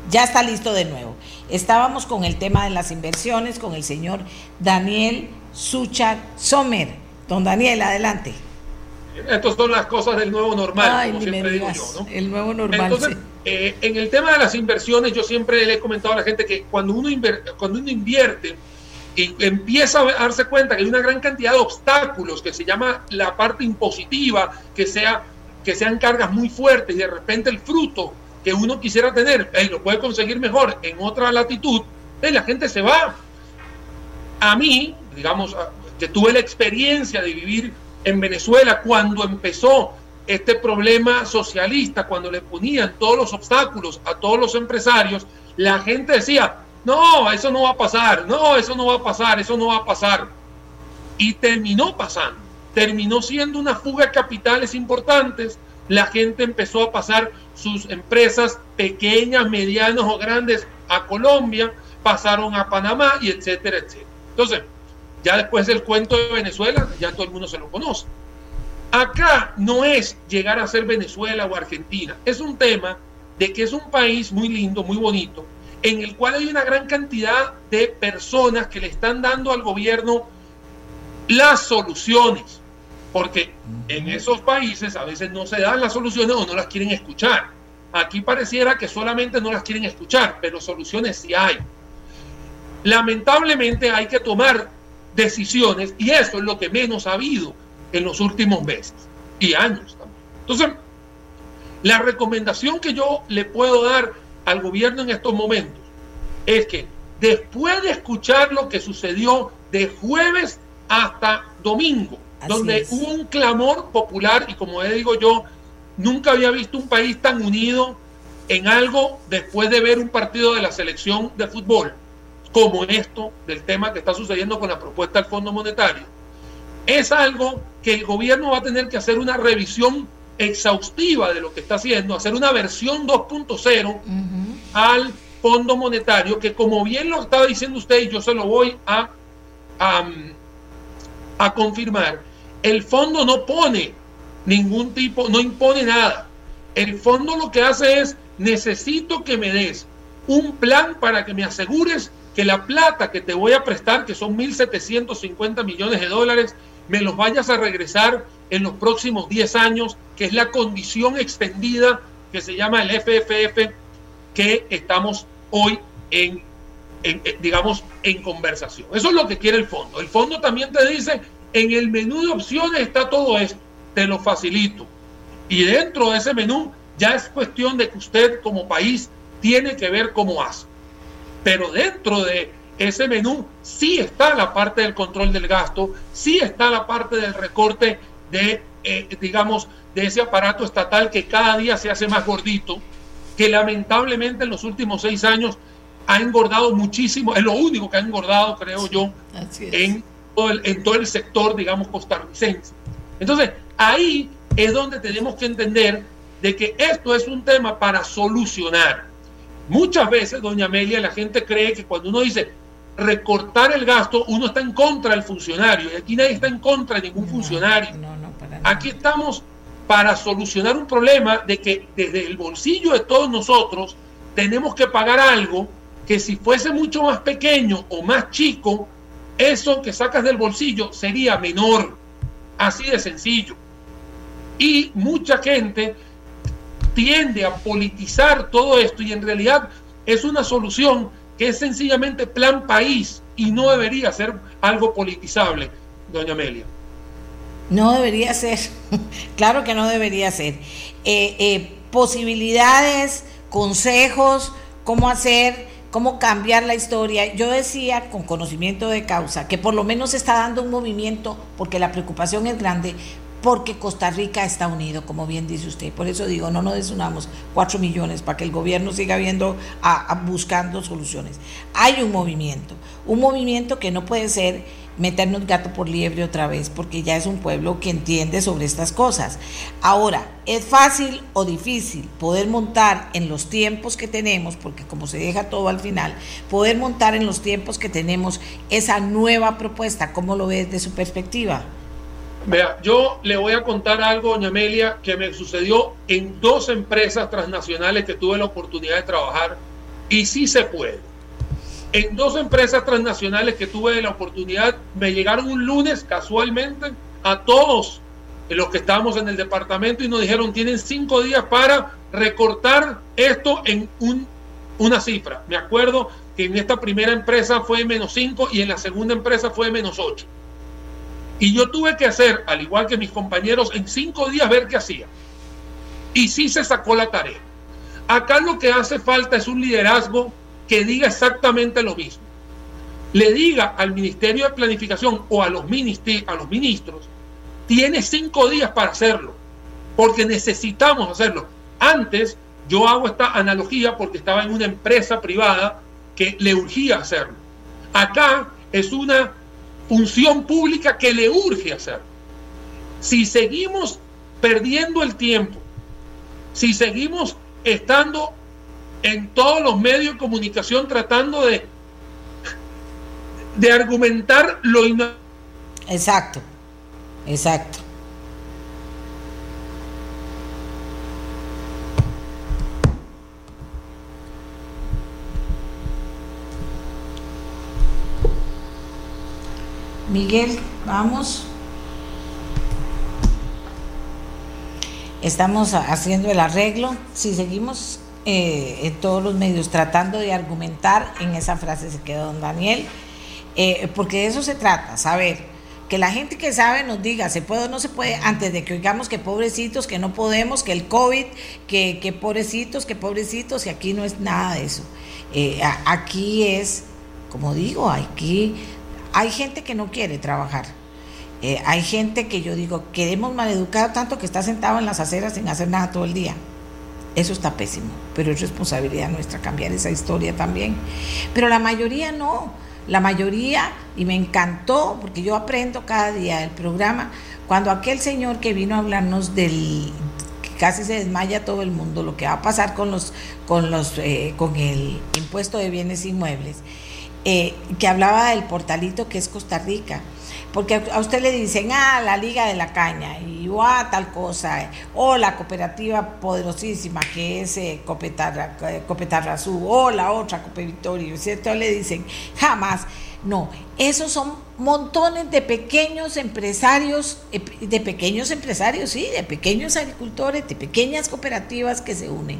Ya está listo de nuevo. Estábamos con el tema de las inversiones con el señor Daniel Suchar Sommer. Don Daniel, adelante. Estas son las cosas del nuevo normal, como siempre digo yo, ¿no? El nuevo normal. Entonces, eh, en el tema de las inversiones, yo siempre le he comentado a la gente que cuando uno, cuando uno invierte, y empieza a darse cuenta que hay una gran cantidad de obstáculos que se llama la parte impositiva, que, sea, que sean cargas muy fuertes y de repente el fruto que uno quisiera tener y lo puede conseguir mejor en otra latitud, la gente se va. A mí, digamos, que tuve la experiencia de vivir en Venezuela cuando empezó este problema socialista, cuando le ponían todos los obstáculos a todos los empresarios, la gente decía, no, eso no va a pasar, no, eso no va a pasar, eso no va a pasar. Y terminó pasando, terminó siendo una fuga de capitales importantes, la gente empezó a pasar sus empresas pequeñas, medianas o grandes a Colombia, pasaron a Panamá y etcétera, etcétera. Entonces, ya después del cuento de Venezuela, ya todo el mundo se lo conoce. Acá no es llegar a ser Venezuela o Argentina, es un tema de que es un país muy lindo, muy bonito, en el cual hay una gran cantidad de personas que le están dando al gobierno las soluciones, porque en esos países a veces no se dan las soluciones o no las quieren escuchar. Aquí pareciera que solamente no las quieren escuchar, pero soluciones sí hay. Lamentablemente hay que tomar decisiones y eso es lo que menos ha habido en los últimos meses y años también. Entonces, la recomendación que yo le puedo dar al gobierno en estos momentos es que después de escuchar lo que sucedió de jueves hasta domingo, donde hubo un clamor popular y como digo yo, nunca había visto un país tan unido en algo después de ver un partido de la selección de fútbol como esto del tema que está sucediendo con la propuesta del Fondo Monetario, es algo que el gobierno va a tener que hacer una revisión exhaustiva de lo que está haciendo, hacer una versión 2.0 al Fondo Monetario, que como bien lo estaba diciendo usted, y yo se lo voy a, a, a confirmar, el fondo no pone ningún tipo, no impone nada. El fondo lo que hace es, necesito que me des un plan para que me asegures que la plata que te voy a prestar, que son 1.750 millones de dólares, me los vayas a regresar en los próximos 10 años, que es la condición extendida que se llama el FFF, que estamos hoy en, en, digamos, en conversación. Eso es lo que quiere el fondo. El fondo también te dice, en el menú de opciones está todo esto, te lo facilito. Y dentro de ese menú ya es cuestión de que usted como país tiene que ver cómo hace. Pero dentro de ese menú sí está la parte del control del gasto, sí está la parte del recorte de, eh, digamos, de ese aparato estatal que cada día se hace más gordito, que lamentablemente en los últimos seis años ha engordado muchísimo, es lo único que ha engordado, creo yo, en todo, el, en todo el sector, digamos, costarricense. Entonces, ahí es donde tenemos que entender de que esto es un tema para solucionar Muchas veces, doña Amelia, la gente cree que cuando uno dice recortar el gasto, uno está en contra del funcionario. Y aquí nadie está en contra de ningún funcionario. aquí estamos para solucionar un problema de que desde el bolsillo de todos nosotros tenemos que pagar algo que si fuese mucho más pequeño o más chico, eso que sacas del bolsillo sería menor. Así de sencillo. Y mucha gente tiende a politizar todo esto y en realidad es una solución que es sencillamente plan país y no debería ser algo politizable, doña Amelia. No debería ser, claro que no debería ser. Eh, eh, posibilidades, consejos, cómo hacer, cómo cambiar la historia. Yo decía con conocimiento de causa que por lo menos está dando un movimiento, porque la preocupación es grande, porque Costa Rica está unido, como bien dice usted. Por eso digo, no nos desunamos cuatro millones para que el gobierno siga viendo, a, buscando soluciones. Hay un movimiento, un movimiento que no puede ser meternos gato por liebre otra vez, porque ya es un pueblo que entiende sobre estas cosas. Ahora, ¿es fácil o difícil poder montar en los tiempos que tenemos, porque como se deja todo al final, poder montar en los tiempos que tenemos esa nueva propuesta? ¿Cómo lo ves de su perspectiva? Vea, yo le voy a contar algo, doña Amelia, que me sucedió en dos empresas transnacionales que tuve la oportunidad de trabajar y sí se puede. En dos empresas transnacionales que tuve la oportunidad, me llegaron un lunes casualmente a todos los que estábamos en el departamento y nos dijeron, tienen cinco días para recortar esto en un, una cifra. Me acuerdo que en esta primera empresa fue menos cinco y en la segunda empresa fue menos ocho. Y yo tuve que hacer, al igual que mis compañeros, en cinco días ver qué hacía. Y sí se sacó la tarea. Acá lo que hace falta es un liderazgo que diga exactamente lo mismo. Le diga al Ministerio de Planificación o a los, a los ministros, tiene cinco días para hacerlo, porque necesitamos hacerlo. Antes yo hago esta analogía porque estaba en una empresa privada que le urgía hacerlo. Acá es una función pública que le urge hacer. Si seguimos perdiendo el tiempo, si seguimos estando en todos los medios de comunicación tratando de, de argumentar lo Exacto, exacto. Miguel, vamos. Estamos haciendo el arreglo. Si seguimos eh, en todos los medios tratando de argumentar, en esa frase se quedó don Daniel. eh, porque de eso se trata, saber que la gente que sabe nos diga, se puede o no se puede, antes de que oigamos que pobrecitos, que no podemos, que el COVID, que, pobrecitos, que pobrecitos, y aquí no es nada de eso. Eh, aquí es, como digo, aquí hay gente que no quiere trabajar. Eh, hay gente que yo digo, queremos maleducado tanto que está sentado en las aceras sin hacer nada todo el día. Eso está pésimo, pero es responsabilidad nuestra cambiar esa historia también. Pero la mayoría no. La mayoría, y me encantó, porque yo aprendo cada día del programa, cuando aquel señor que vino a hablarnos del que casi se desmaya todo el mundo, lo que va a pasar con los, con los, eh, con el impuesto de bienes inmuebles, eh, que hablaba del portalito que es Costa Rica porque a usted le dicen, ah, la Liga de la Caña, y ah, tal cosa, o la cooperativa poderosísima que es eh, Copetarrazú, o la otra Cope Victoria, ¿cierto? Le dicen, jamás. No, esos son montones de pequeños empresarios, de pequeños empresarios, sí, de pequeños agricultores, de pequeñas cooperativas que se unen.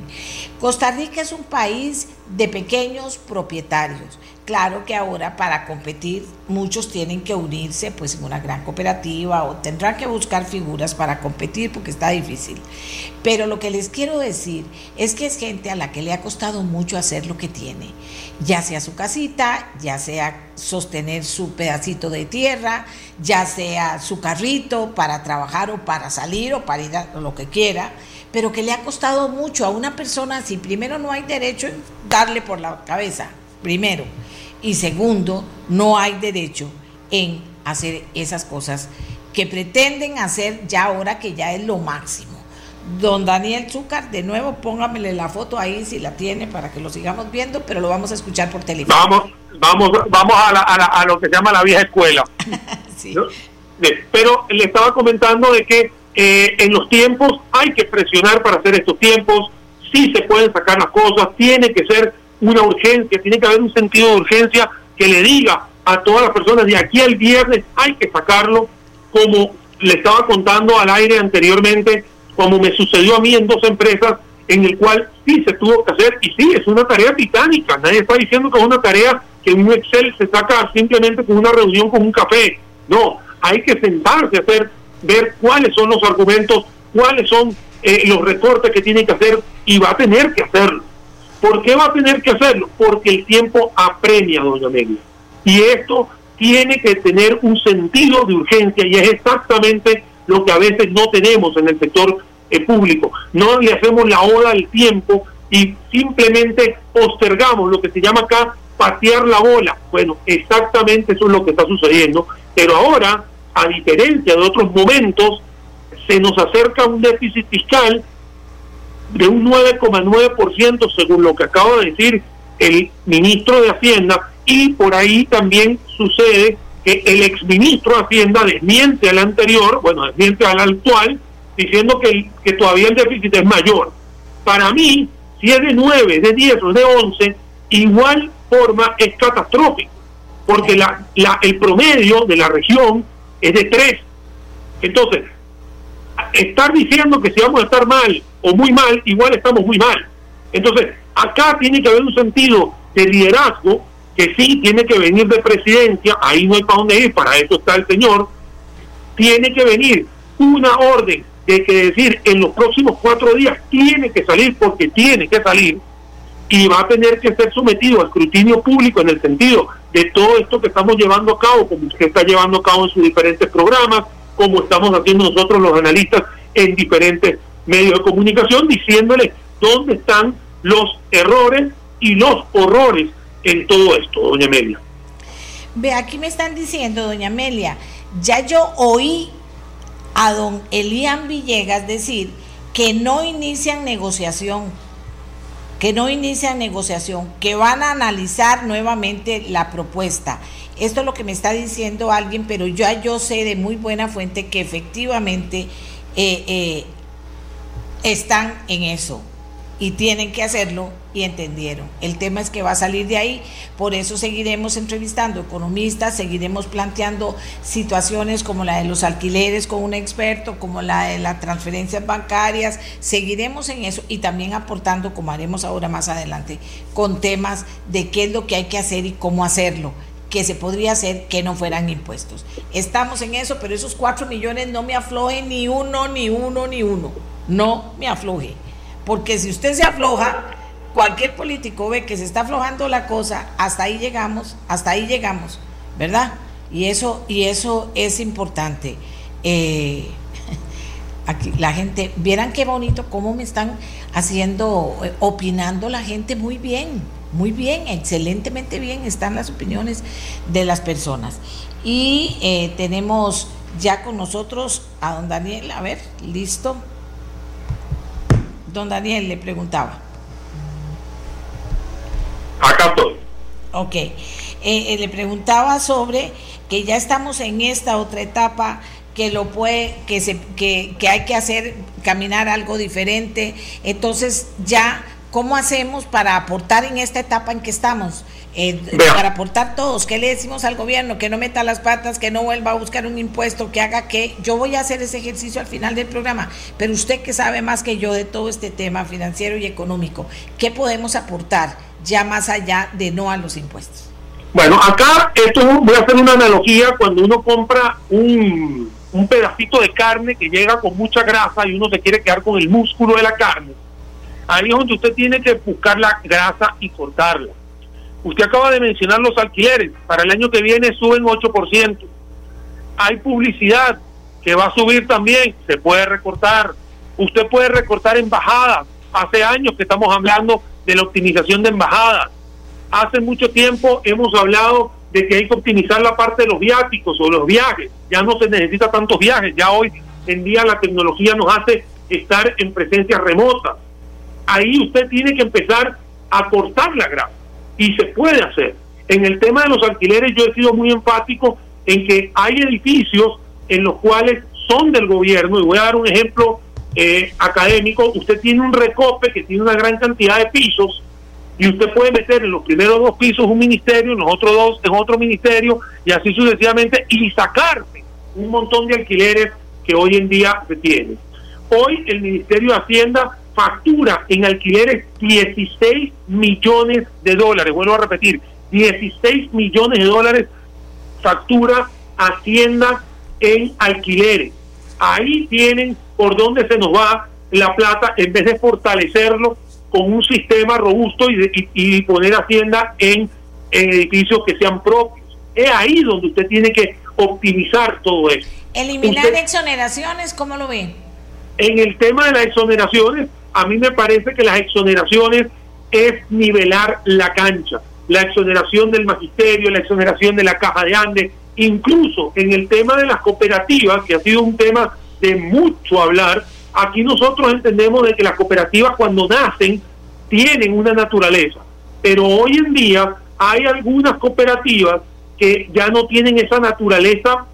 Costa Rica es un país de pequeños propietarios. Claro que ahora para competir muchos tienen que unirse pues en una gran cooperativa o tendrán que buscar figuras para competir porque está difícil. Pero lo que les quiero decir es que es gente a la que le ha costado mucho hacer lo que tiene, ya sea su casita, ya sea sostener su pedacito de tierra, ya sea su carrito para trabajar o para salir o para ir a lo que quiera, pero que le ha costado mucho a una persona si primero no hay derecho en darle por la cabeza, primero y segundo, no hay derecho en hacer esas cosas que pretenden hacer ya ahora que ya es lo máximo. Don Daniel Zúcar, de nuevo póngamele la foto ahí si la tiene para que lo sigamos viendo, pero lo vamos a escuchar por teléfono. Vamos, vamos, vamos a, lo que se llama la vieja escuela. Pero le estaba comentando de que eh, en los tiempos hay que presionar para hacer estos tiempos, sí se pueden sacar las cosas, tiene que ser una urgencia, tiene que haber un sentido de urgencia que le diga a todas las personas de aquí al viernes hay que sacarlo, como le estaba contando al aire anteriormente, como me sucedió a mí en dos empresas, en el cual sí se tuvo que hacer, y sí, es una tarea titánica, nadie está diciendo que es una tarea que un Excel se saca simplemente con una reunión con un café, no, hay que sentarse a hacer, ver cuáles son los argumentos, cuáles son eh, los recortes que tiene que hacer, y va a tener que hacerlo. ¿Por qué va a tener que hacerlo? Porque el tiempo apremia, doña Amelia. Y esto tiene que tener un sentido de urgencia y es exactamente lo que a veces no tenemos en el sector eh, público. No le hacemos la oda al tiempo y simplemente postergamos lo que se llama acá patear la bola. Bueno, exactamente eso es lo que está sucediendo. Pero ahora, a diferencia de otros momentos, se nos acerca un déficit fiscal de un 9,9% según lo que acaba de decir el ministro de Hacienda y por ahí también sucede que el exministro de Hacienda desmiente al anterior, bueno, desmiente al actual, diciendo que, que todavía el déficit es mayor. Para mí, si es de 9, de 10 o de 11, igual forma es catastrófico, porque la, la, el promedio de la región es de 3. Entonces, estar diciendo que si vamos a estar mal o muy mal, igual estamos muy mal. Entonces, acá tiene que haber un sentido de liderazgo que sí tiene que venir de presidencia, ahí no hay para dónde ir, para eso está el señor, tiene que venir una orden de que decir en los próximos cuatro días tiene que salir porque tiene que salir y va a tener que ser sometido a escrutinio público en el sentido de todo esto que estamos llevando a cabo, como usted está llevando a cabo en sus diferentes programas, como estamos haciendo nosotros los analistas en diferentes medios de comunicación, diciéndole dónde están los errores y los horrores en todo esto, doña Amelia. Ve, aquí me están diciendo, doña Amelia, ya yo oí a don Elian Villegas decir que no inician negociación, que no inician negociación, que van a analizar nuevamente la propuesta. Esto es lo que me está diciendo alguien, pero ya yo sé de muy buena fuente que efectivamente eh, eh, están en eso y tienen que hacerlo y entendieron. El tema es que va a salir de ahí, por eso seguiremos entrevistando economistas, seguiremos planteando situaciones como la de los alquileres con un experto, como la de las transferencias bancarias, seguiremos en eso y también aportando, como haremos ahora más adelante, con temas de qué es lo que hay que hacer y cómo hacerlo que se podría hacer que no fueran impuestos. Estamos en eso, pero esos cuatro millones no me afloje ni uno, ni uno, ni uno. No me afloje. Porque si usted se afloja, cualquier político ve que se está aflojando la cosa, hasta ahí llegamos, hasta ahí llegamos, ¿verdad? Y eso, y eso es importante. Eh, aquí la gente, vieran qué bonito cómo me están haciendo, eh, opinando la gente muy bien muy bien, excelentemente bien están las opiniones de las personas. Y eh, tenemos ya con nosotros a don Daniel, a ver, listo. Don Daniel le preguntaba. Ok, eh, eh, le preguntaba sobre que ya estamos en esta otra etapa que lo puede, que se, que, que hay que hacer caminar algo diferente. Entonces ya ¿Cómo hacemos para aportar en esta etapa en que estamos? Eh, para aportar todos, ¿qué le decimos al gobierno? Que no meta las patas, que no vuelva a buscar un impuesto, que haga que yo voy a hacer ese ejercicio al final del programa, pero usted que sabe más que yo de todo este tema financiero y económico, ¿qué podemos aportar ya más allá de no a los impuestos? Bueno, acá esto voy a hacer una analogía cuando uno compra un, un pedacito de carne que llega con mucha grasa y uno se quiere quedar con el músculo de la carne Ahí es donde usted tiene que buscar la grasa y cortarla. Usted acaba de mencionar los alquileres. Para el año que viene suben 8%. Hay publicidad que va a subir también. Se puede recortar. Usted puede recortar embajadas. Hace años que estamos hablando de la optimización de embajadas. Hace mucho tiempo hemos hablado de que hay que optimizar la parte de los viáticos o los viajes. Ya no se necesita tantos viajes. Ya hoy en día la tecnología nos hace estar en presencia remota ahí usted tiene que empezar a cortar la grasa y se puede hacer. En el tema de los alquileres yo he sido muy enfático en que hay edificios en los cuales son del gobierno, y voy a dar un ejemplo eh, académico, usted tiene un recope que tiene una gran cantidad de pisos y usted puede meter en los primeros dos pisos un ministerio, en los otros dos en otro ministerio y así sucesivamente y sacarse un montón de alquileres que hoy en día se tienen. Hoy el Ministerio de Hacienda factura en alquileres 16 millones de dólares. Vuelvo a repetir, 16 millones de dólares factura Hacienda en alquileres. Ahí tienen por dónde se nos va la plata en vez de fortalecerlo con un sistema robusto y, y, poner Hacienda en, edificios que sean propios. Es ahí donde usted tiene que optimizar todo eso. Eliminar exoneraciones, ¿cómo lo ve? En el tema de las exoneraciones, a mí me parece que las exoneraciones es nivelar la cancha. La exoneración del magisterio, la exoneración de la caja de Andes, incluso en el tema de las cooperativas, que ha sido un tema de mucho hablar, aquí nosotros entendemos de que las cooperativas cuando nacen tienen una naturaleza, pero hoy en día hay algunas cooperativas que ya no tienen esa naturaleza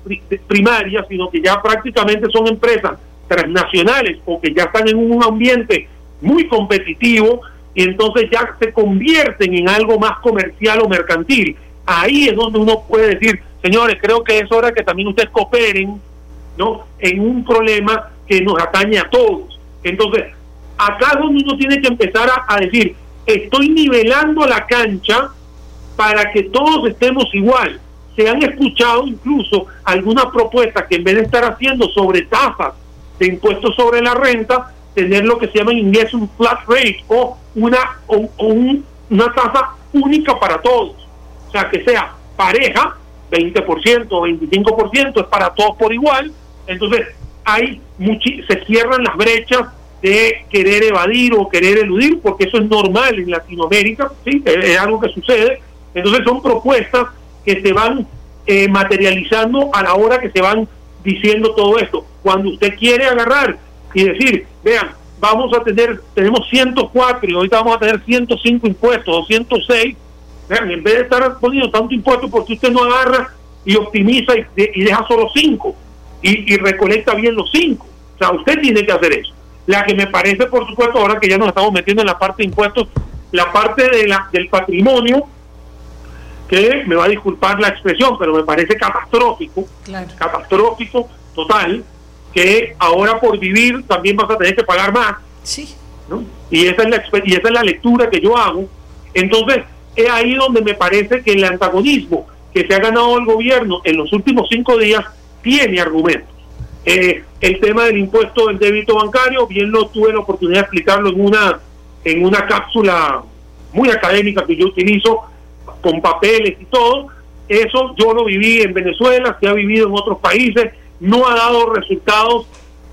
primaria, sino que ya prácticamente son empresas transnacionales o que ya están en un ambiente muy competitivo y entonces ya se convierten en algo más comercial o mercantil. Ahí es donde uno puede decir, señores, creo que es hora que también ustedes cooperen ¿no? en un problema que nos atañe a todos. Entonces, acá es donde uno tiene que empezar a, a decir, estoy nivelando la cancha para que todos estemos igual. Se han escuchado incluso algunas propuestas que en vez de estar haciendo sobre tasas de impuestos sobre la renta, tener lo que se llama en inglés un flat rate o una, o, una tasa única para todos. O sea, que sea pareja, 20% o 25%, es para todos por igual. Entonces, hay se cierran las brechas de querer evadir o querer eludir, porque eso es normal en Latinoamérica, ¿sí? es algo que sucede. Entonces, son propuestas que se van eh, materializando a la hora que se van diciendo todo esto. Cuando usted quiere agarrar y decir, vean, vamos a tener, tenemos 104 y ahorita vamos a tener 105 impuestos o 106, vean, en vez de estar poniendo tanto impuesto, porque usted no agarra y optimiza y, deja solo 5 y, y recolecta bien los 5. O sea, usted tiene que hacer eso. La que me parece, por supuesto, ahora que ya nos estamos metiendo en la parte de impuestos, la parte de la, del patrimonio, que me va a disculpar la expresión, pero me parece catastrófico, catastrófico total, que ahora por vivir también vas a tener que pagar más. Sí. Y, esa es la, y esa es la lectura que yo hago. Entonces, es ahí donde me parece que el antagonismo que se ha ganado el gobierno en los últimos cinco días tiene argumentos. Eh, el tema del impuesto del débito bancario, bien lo tuve la oportunidad de explicarlo en una, en una cápsula muy académica que yo utilizo, con papeles y todo. Eso yo lo viví en Venezuela, se ha vivido en otros países, no ha dado resultados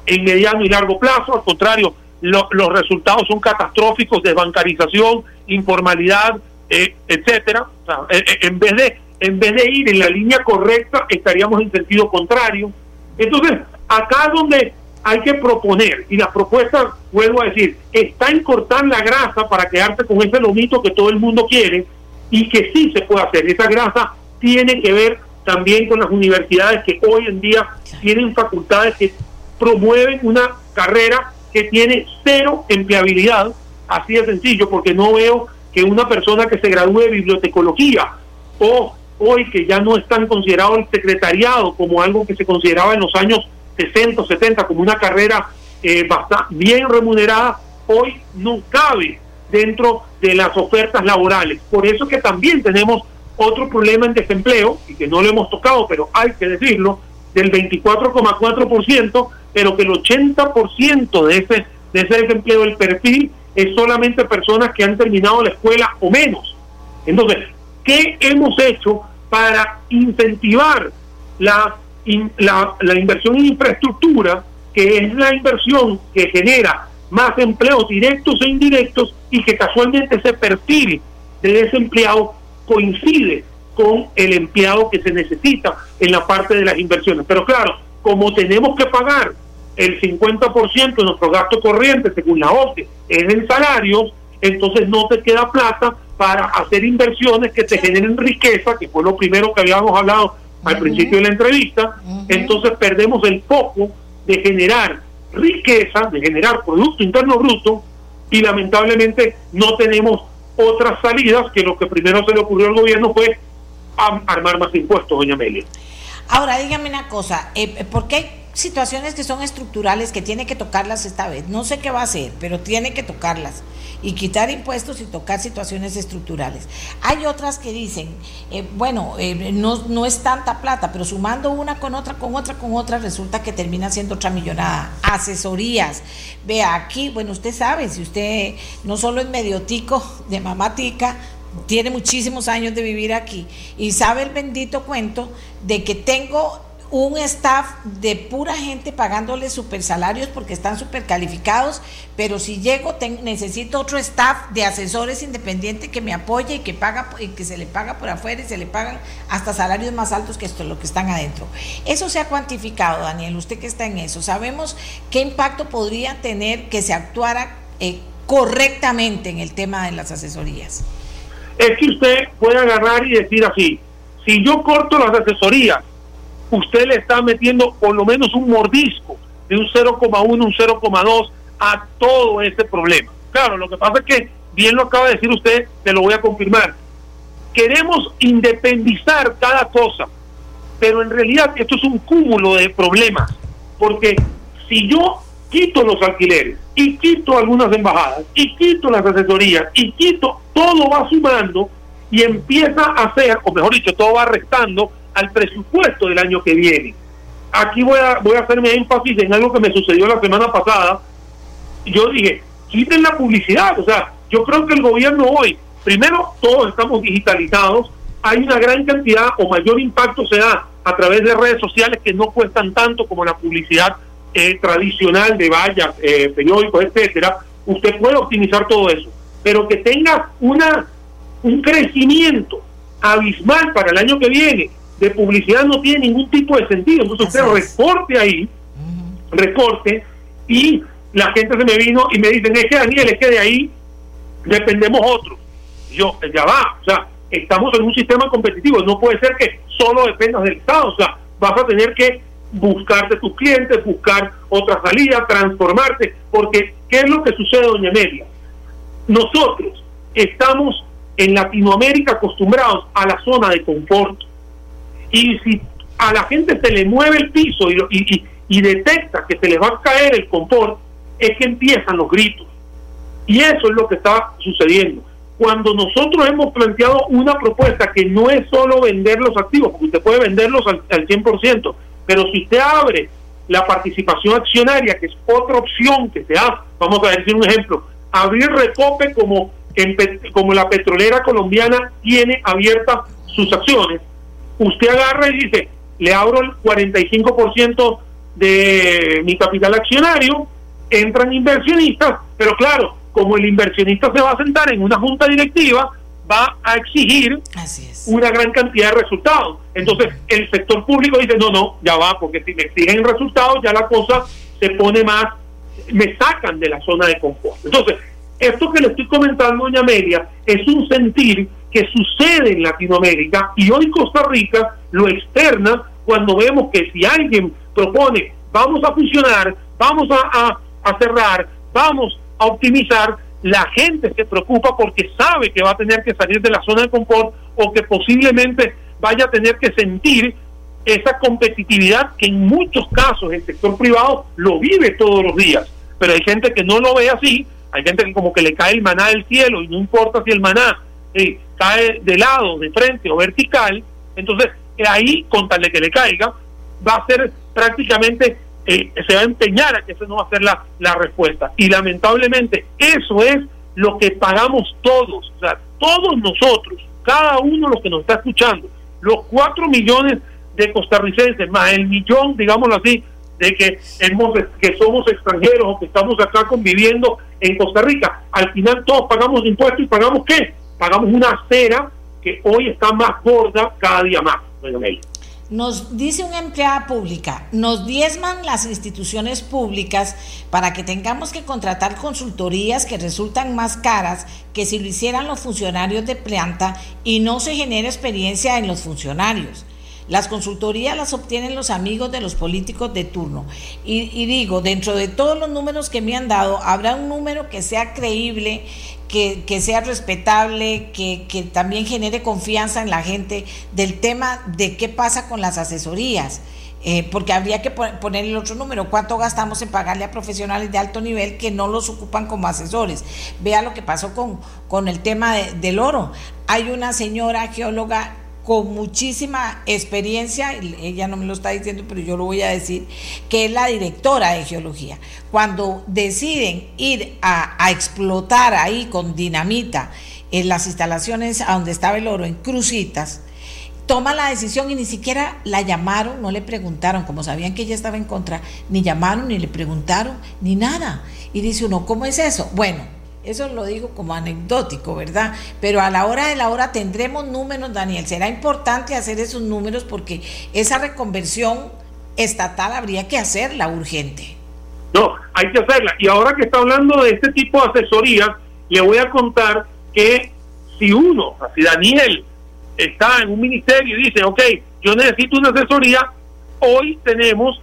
en mediano y largo plazo, al contrario, los resultados son catastróficos de bancarización, informalidad, eh, etcétera. Eh, eh, en vez de en vez de ir en la línea correcta, estaríamos en sentido contrario. Entonces, acá donde hay que proponer, y la propuesta, vuelvo a decir, está en cortar la grasa para quedarse con ese lomito que todo el mundo quiere y que sí se puede hacer. Esa grasa tiene que ver también con las universidades que hoy en día tienen facultades que promueven una carrera que tiene cero empleabilidad, así de sencillo, porque no veo que una persona que se gradúe de bibliotecología o hoy que ya no es tan considerado el secretariado como algo que se consideraba en los años 60 o 70 como una carrera eh, bastante bien remunerada, hoy no cabe dentro de las ofertas laborales. Por eso que también tenemos otro problema en desempleo, y que no lo hemos tocado, pero hay que decirlo, del 24,4%, pero que el 80% de ese, de ese desempleo, el perfil, es solamente personas que han terminado la escuela o menos. Entonces, ¿qué hemos hecho para incentivar la, la, la inversión en infraestructura, que es la inversión que genera más empleos directos e indirectos y que casualmente ese perfil de desempleado coincide con el empleado que se necesita en la parte de las inversiones. Pero claro, como tenemos que pagar el 50% de nuestro gasto corriente, según la OCDE, es en salarios, entonces no te queda plata para hacer inversiones que te generen riqueza, que fue lo primero que habíamos hablado al principio de la entrevista, entonces perdemos el foco de generar riqueza, de generar Producto Interno Bruto, y lamentablemente no tenemos otras salidas que lo que primero se le ocurrió al gobierno fue armar más impuestos, doña Amelia. Ahora, dígame una cosa, eh, ¿por qué hay situaciones que son estructurales que tiene que tocarlas esta vez? No sé qué va a hacer, pero tiene que tocarlas y quitar impuestos y tocar situaciones estructurales. Hay otras que dicen, eh, bueno, eh, no, no es tanta plata, pero sumando una con otra, con otra, con otra, resulta que termina siendo otra millonada. Asesorías. Vea, aquí, bueno, usted sabe, si usted no solo es mediotico de mamática, tiene muchísimos años de vivir aquí y sabe el bendito cuento de que tengo un staff de pura gente pagándole super salarios porque están super calificados, pero si llego necesito otro staff de asesores independientes que me apoye y que paga y que se le paga por afuera y se le pagan hasta salarios más altos que esto, lo que están adentro. Eso se ha cuantificado, Daniel, usted que está en eso. Sabemos qué impacto podría tener que se actuara eh, correctamente en el tema de las asesorías es que usted puede agarrar y decir así, si yo corto las asesorías, usted le está metiendo por lo menos un mordisco de un 0,1, un 0,2 a todo ese problema. Claro, lo que pasa es que, bien lo acaba de decir usted, te lo voy a confirmar, queremos independizar cada cosa, pero en realidad esto es un cúmulo de problemas, porque si yo quito los alquileres y quito algunas embajadas y quito las asesorías y quito, todo va sumando y empieza a ser, o mejor dicho, todo va restando al presupuesto del año que viene. Aquí voy a, voy a hacerme énfasis en algo que me sucedió la semana pasada. Yo dije, quiten la publicidad. O sea, yo creo que el gobierno hoy, primero, todos estamos digitalizados, hay una gran cantidad o mayor impacto se da a través de redes sociales que no cuestan tanto como la publicidad eh, tradicional de vallas, eh, periódicos, etcétera, usted puede optimizar todo eso, pero que tenga una un crecimiento abismal para el año que viene de publicidad no tiene ningún tipo de sentido. Entonces usted recorte ahí, recorte, y la gente se me vino y me dicen, es que Daniel, es que de ahí dependemos otros. Yo, ya va, o sea, estamos en un sistema competitivo, no puede ser que solo dependas del Estado, o sea, vas a tener que buscarte tus clientes, buscar otra salida, transformarte, porque ¿qué es lo que sucede, doña Amelia? Nosotros estamos en Latinoamérica acostumbrados a la zona de confort y si a la gente se le mueve el piso y, y, y detecta que se le va a caer el confort, es que empiezan los gritos. Y eso es lo que está sucediendo. cuando nosotros hemos planteado una propuesta que no es solo vender los activos, porque usted puede venderlos al, al 100%, pero si usted abre la participación accionaria, que es otra opción que se hace, vamos a decir un ejemplo, abrir Recope como, en, como la petrolera colombiana tiene abiertas sus acciones, usted agarra y dice, le abro el 45% de mi capital accionario, entran inversionistas, pero claro, como el inversionista se va a sentar en una junta directiva, va a exigir una gran cantidad de resultados. Entonces, el sector público dice, no, no, ya va, porque si me exigen resultados, ya la cosa se pone más, me sacan de la zona de confort. Entonces, esto que le estoy comentando, doña Amelia, es un sentir que sucede en Latinoamérica y hoy Costa Rica lo externa cuando vemos que si alguien propone, vamos a funcionar, vamos a cerrar, vamos a optimizar, la gente se preocupa porque sabe que va a tener que salir de la zona de confort o que posiblemente vaya a tener que sentir esa competitividad que en muchos casos el sector privado lo vive todos los días. Pero hay gente que no lo ve así, hay gente que como que le cae el maná del cielo y no importa si el maná eh, cae de lado, de frente o vertical, entonces ahí, con tal de que le caiga, va a ser prácticamente eh, se va a empeñar a que eso no va a ser la, la respuesta. Y lamentablemente eso es lo que pagamos todos, o sea, todos nosotros, cada uno de los que nos está escuchando, los cuatro millones de costarricenses, más el millón, digámoslo así, de que, hemos, que somos extranjeros o que estamos acá conviviendo en Costa Rica, al final todos pagamos impuestos y pagamos qué? Pagamos una acera que hoy está más gorda cada día más, nos dice una empleada pública, nos diezman las instituciones públicas para que tengamos que contratar consultorías que resultan más caras que si lo hicieran los funcionarios de planta y no se genera experiencia en los funcionarios. Las consultorías las obtienen los amigos de los políticos de turno. Y, digo, dentro de todos los números que me han dado, habrá un número que sea creíble, que, sea respetable, que, también genere confianza en la gente del tema de qué pasa con las asesorías. Eh, porque habría que poner el otro número, cuánto gastamos en pagarle a profesionales de alto nivel que no los ocupan como asesores. Vea lo que pasó con el tema del oro. Hay una señora geóloga con muchísima experiencia, ella no me lo está diciendo, pero yo lo voy a decir, que es la directora de geología. Cuando deciden ir a, explotar ahí con dinamita en las instalaciones a donde estaba el oro, en Crucitas, toma la decisión y ni siquiera la llamaron, no le preguntaron, como sabían que ella estaba en contra, ni llamaron, ni le preguntaron, ni nada. Y dice uno, ¿cómo es eso? Bueno, eso lo digo como anecdótico, ¿verdad? Pero a la hora de la hora tendremos números, Daniel. Será importante hacer esos números porque esa reconversión estatal habría que hacerla urgente. No, hay que hacerla. Y ahora que está hablando de este tipo de asesorías, le voy a contar que si uno, si Daniel está en un ministerio y dice, ok, yo necesito una asesoría, hoy tenemos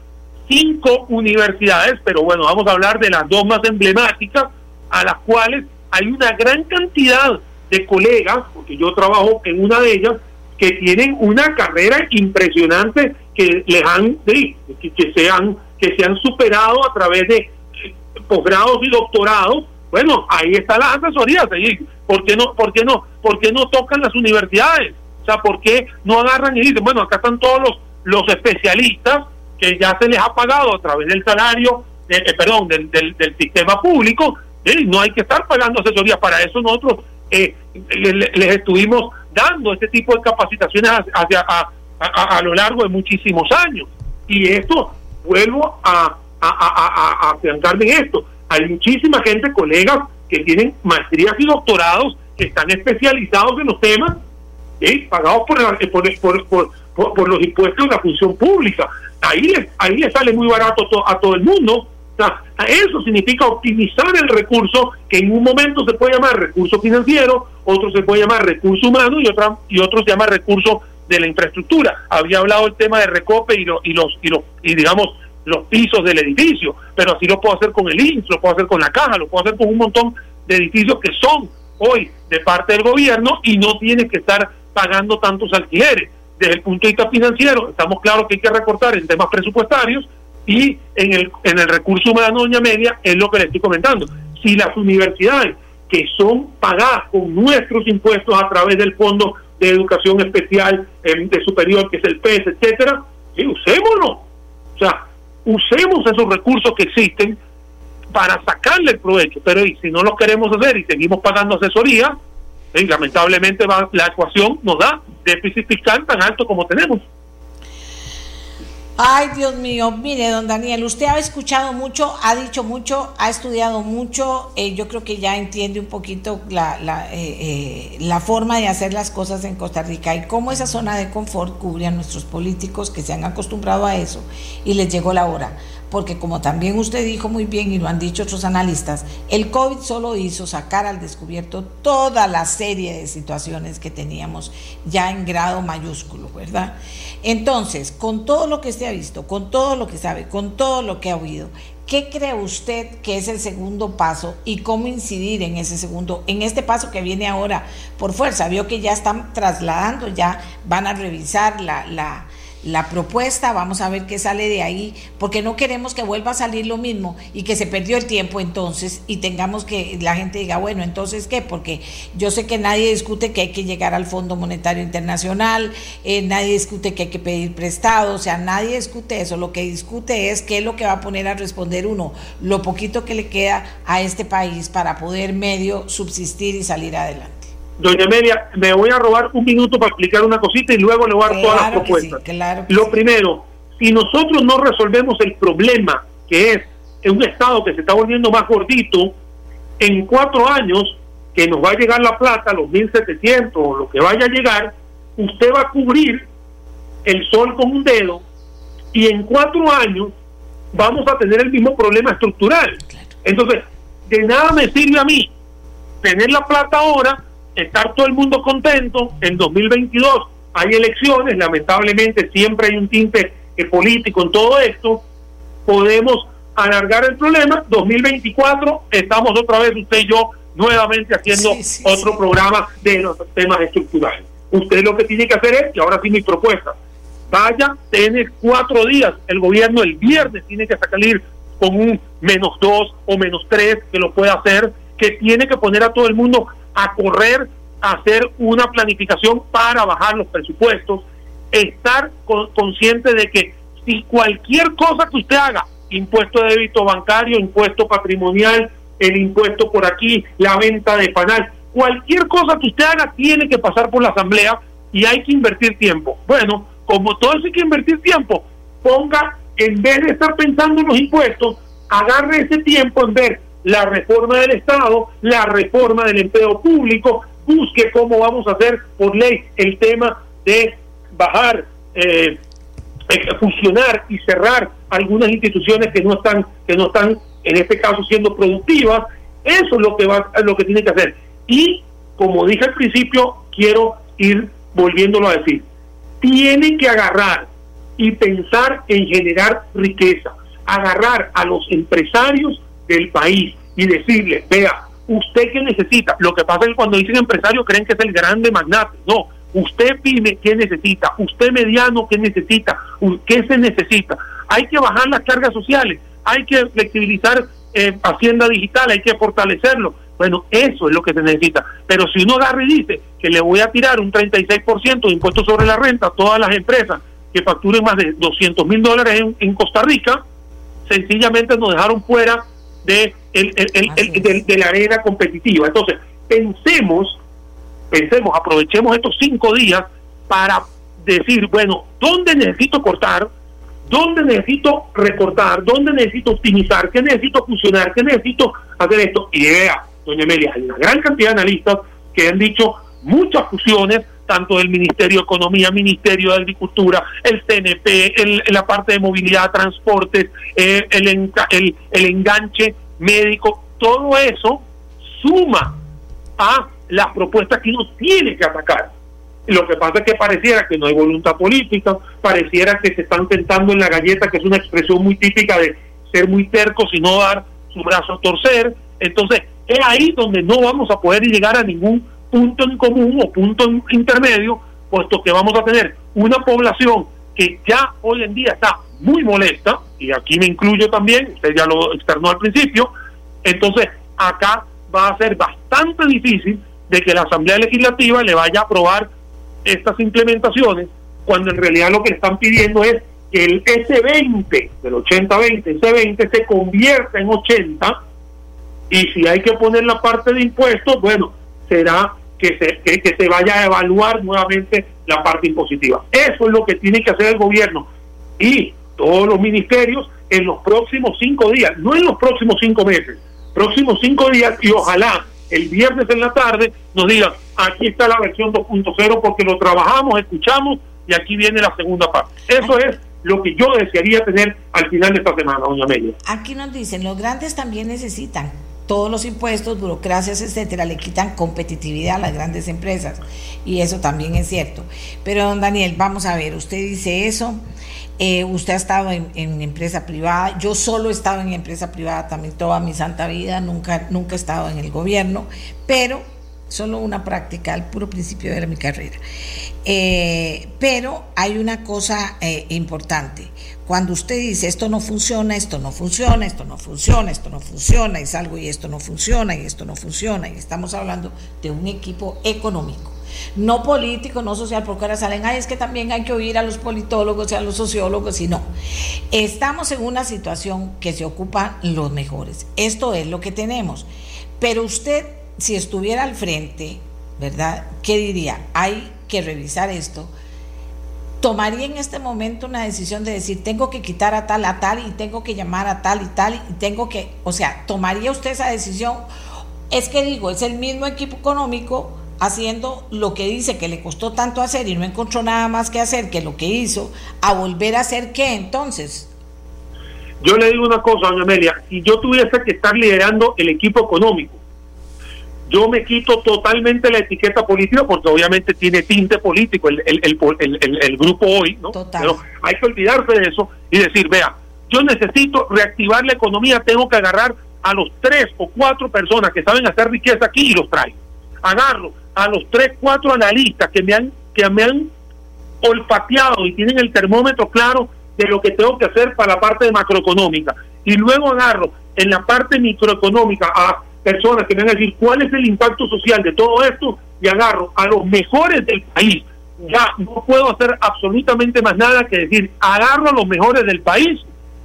cinco universidades, pero bueno, vamos a hablar de las dos más emblemáticas, a las cuales hay una gran cantidad de colegas, porque yo trabajo en una de ellas, que tienen una carrera impresionante que les han, que, que, se han, que se han superado a través de eh, posgrados y doctorados. Bueno, ahí está la asesoría. ¿Por qué no, por qué no, por no tocan las universidades? O sea, ¿por qué no agarran y dicen, bueno, acá están todos los, los especialistas que ya se les ha pagado a través del salario, eh, perdón, del, del sistema público, no hay que estar pagando asesoría. Para eso nosotros eh, les, estuvimos dando este tipo de capacitaciones hacia, a, lo largo de muchísimos años. Y esto, vuelvo a, a, en esto. Hay muchísima gente, colegas, que tienen maestrías y doctorados, que están especializados en los temas, pagados por, por, por, los impuestos de la función pública. Ahí ahí les sale muy barato a todo el mundo eso significa optimizar el recurso que en un momento se puede llamar recurso financiero, otro se puede llamar recurso humano y otra y otro se llama recurso de la infraestructura. Había hablado el tema de recope y, y los y los y digamos los pisos del edificio, pero así lo puedo hacer con el INS, lo puedo hacer con la caja, lo puedo hacer con un montón de edificios que son hoy de parte del gobierno y no tiene que estar pagando tantos alquileres. Desde el punto de vista financiero, estamos claros que hay que recortar en temas presupuestarios, y en el, en el recurso humano, doña Media, es lo que le estoy comentando. Si las universidades que son pagadas con nuestros impuestos a través del Fondo de Educación Especial em, de Superior, que es el PES, etcétera, y usémoslo. O sea, usemos esos recursos que existen para sacarle el provecho. Pero y si no lo queremos hacer y seguimos pagando asesoría, y lamentablemente va, la ecuación nos da déficit fiscal tan alto como tenemos. Ay, Dios mío, mire, don Daniel, usted ha escuchado mucho, ha dicho mucho, ha estudiado mucho, eh, yo creo que ya entiende un poquito la, eh, eh, la, forma de hacer las cosas en Costa Rica y cómo esa zona de confort cubre a nuestros políticos que se han acostumbrado a eso y les llegó la hora porque como también usted dijo muy bien y lo han dicho otros analistas, el COVID solo hizo sacar al descubierto toda la serie de situaciones que teníamos ya en grado mayúsculo, ¿verdad? Entonces, con todo lo que se ha visto, con todo lo que sabe, con todo lo que ha oído, ¿qué cree usted que es el segundo paso y cómo incidir en ese segundo, en este paso que viene ahora por fuerza? Vio que ya están trasladando, ya van a revisar la, la la propuesta, vamos a ver qué sale de ahí, porque no queremos que vuelva a salir lo mismo y que se perdió el tiempo entonces y tengamos que la gente diga, bueno, entonces qué, porque yo sé que nadie discute que hay que llegar al Fondo Monetario Internacional, eh, nadie discute que hay que pedir prestado, o sea, nadie discute eso, lo que discute es qué es lo que va a poner a responder uno, lo poquito que le queda a este país para poder medio subsistir y salir adelante. Doña Amelia, me voy a robar un minuto para explicar una cosita y luego le voy a dar todas las propuestas. Lo primero, si nosotros no resolvemos el problema, que es un Estado que se está volviendo más gordito, en cuatro años, que nos va a llegar la plata, los 1.700 o lo que vaya a llegar, usted va a cubrir el sol con un dedo y en cuatro años vamos a tener el mismo problema estructural. Entonces, de nada me sirve a mí tener la plata ahora estar todo el mundo contento. En 2022 hay elecciones, lamentablemente siempre hay un tinte político en todo esto. Podemos alargar el problema. 2024 estamos otra vez usted y yo nuevamente haciendo otro programa de los temas estructurales. Usted lo que tiene que hacer es, y ahora sí mi propuesta, vaya, tiene cuatro días, el gobierno el viernes tiene que salir con un menos dos o menos tres, que lo puede hacer, que tiene que poner a todo el mundo a correr a hacer una planificación para bajar los presupuestos, estar consciente de que si cualquier cosa que usted haga, impuesto de débito bancario, impuesto patrimonial, el impuesto por aquí, la venta de panal, cualquier cosa que usted haga tiene que pasar por la asamblea y hay que invertir tiempo. Bueno, como todo eso hay que invertir tiempo, ponga, en vez de estar pensando en los impuestos, agarre ese tiempo en ver la reforma del Estado, la reforma del empleo público, busque cómo vamos a hacer por ley el tema de bajar, eh, eh, fusionar y cerrar algunas instituciones que no están, que no están en este caso siendo productivas. Eso es lo que va, lo que tiene que hacer. Y como dije al principio, quiero ir volviéndolo a decir, tiene que agarrar y pensar en generar riqueza, agarrar a los empresarios del país y decirle, vea, ¿usted qué necesita? Lo que pasa es que cuando dicen empresario creen que es el grande magnate. No, usted pyme, ¿qué necesita? Usted mediano, ¿qué necesita? ¿Qué se necesita? Hay que bajar las cargas sociales, hay que flexibilizar eh, Hacienda Digital, hay que fortalecerlo. Bueno, eso es lo que se necesita. Pero si uno agarra y dice que le voy a tirar un 36% de impuestos sobre la renta a todas las empresas que facturen más de 200 mil dólares en Costa Rica, sencillamente nos dejaron fuera de, el, el, de, la arena competitiva. Entonces, pensemos, pensemos, aprovechemos estos cinco días para decir, bueno, ¿dónde necesito cortar? ¿Dónde necesito recortar? ¿Dónde necesito optimizar? ¿Qué necesito fusionar? ¿Qué necesito hacer esto? Y vea, doña Amelia, hay una gran cantidad de analistas que han dicho muchas fusiones, tanto del Ministerio de Economía, Ministerio de Agricultura, el CNP, el, la parte de movilidad, transportes, eh, el enganche médico, todo eso suma a las propuestas que uno tiene que atacar. Lo que pasa es que pareciera que no hay voluntad política, pareciera que se están tentando en la galleta, que es una expresión muy típica de ser muy tercos y no dar su brazo a torcer. Entonces, es ahí donde no vamos a poder llegar a ningún punto en común o punto intermedio, puesto que vamos a tener una población que ya hoy en día está muy molesta, y aquí me incluyo también, usted ya lo externó al principio, entonces acá va a ser bastante difícil de que la Asamblea Legislativa le vaya a aprobar estas implementaciones, cuando en realidad lo que están pidiendo es que el S20 del 80-20, S20 se convierta en 80 y si hay que poner la parte de impuestos, bueno, será que se, que, se vaya a evaluar nuevamente la parte impositiva. Eso es lo que tiene que hacer el gobierno y todos los ministerios en los próximos cinco días, no en los próximos cinco meses, próximos cinco días y ojalá el viernes en la tarde nos digan, aquí está la versión 2.0 porque lo trabajamos, escuchamos y aquí viene la segunda parte. Eso es lo que yo desearía tener al final de esta semana, doña Amelia. Aquí nos dicen, los grandes también necesitan todos los impuestos, burocracias, etcétera, le quitan competitividad a las grandes empresas. Y eso también es cierto. Pero, don Daniel, vamos a ver, usted dice eso. Eh, usted ha estado en, empresa privada, yo solo he estado en empresa privada también toda mi santa vida, nunca, nunca he estado en el gobierno, pero solo una práctica al puro principio de mi carrera. Eh, pero hay una cosa eh, importante. Cuando usted dice esto no funciona, esto no funciona, esto no funciona, esto no funciona, y salgo y esto no funciona, y esto no funciona, y estamos hablando de un equipo económico, no político, no social, porque ahora salen, ay, es que también hay que oír a los politólogos y a los sociólogos, y no. Estamos en una situación que se ocupan los mejores. Esto es lo que tenemos. Pero usted, si estuviera al frente, ¿verdad? ¿Qué diría? Hay que revisar esto tomaría en este momento una decisión de decir, tengo que quitar a tal, a tal, y tengo que llamar a tal y tal, y tengo que, o sea, ¿tomaría usted esa decisión? Es que digo, es el mismo equipo económico haciendo lo que dice que le costó tanto hacer y no encontró nada más que hacer que lo que hizo, a volver a hacer qué entonces. Yo le digo una cosa, doña Amelia, si yo tuviese que estar liderando el equipo económico, yo me quito totalmente la etiqueta política porque obviamente tiene tinte político el, el, el, el grupo hoy, ¿no? Pero hay que olvidarse de eso y decir, vea, yo necesito reactivar la economía, tengo que agarrar a los tres o cuatro personas que saben hacer riqueza aquí y los traigo. Agarro a los tres, cuatro analistas que me han, que me han olfateado y tienen el termómetro claro de lo que tengo que hacer para la parte macroeconómica. Y luego agarro en la parte microeconómica a personas que me van a decir cuál es el impacto social de todo esto y agarro a los mejores del país. Ya no puedo hacer absolutamente más nada que decir, agarro a los mejores del país,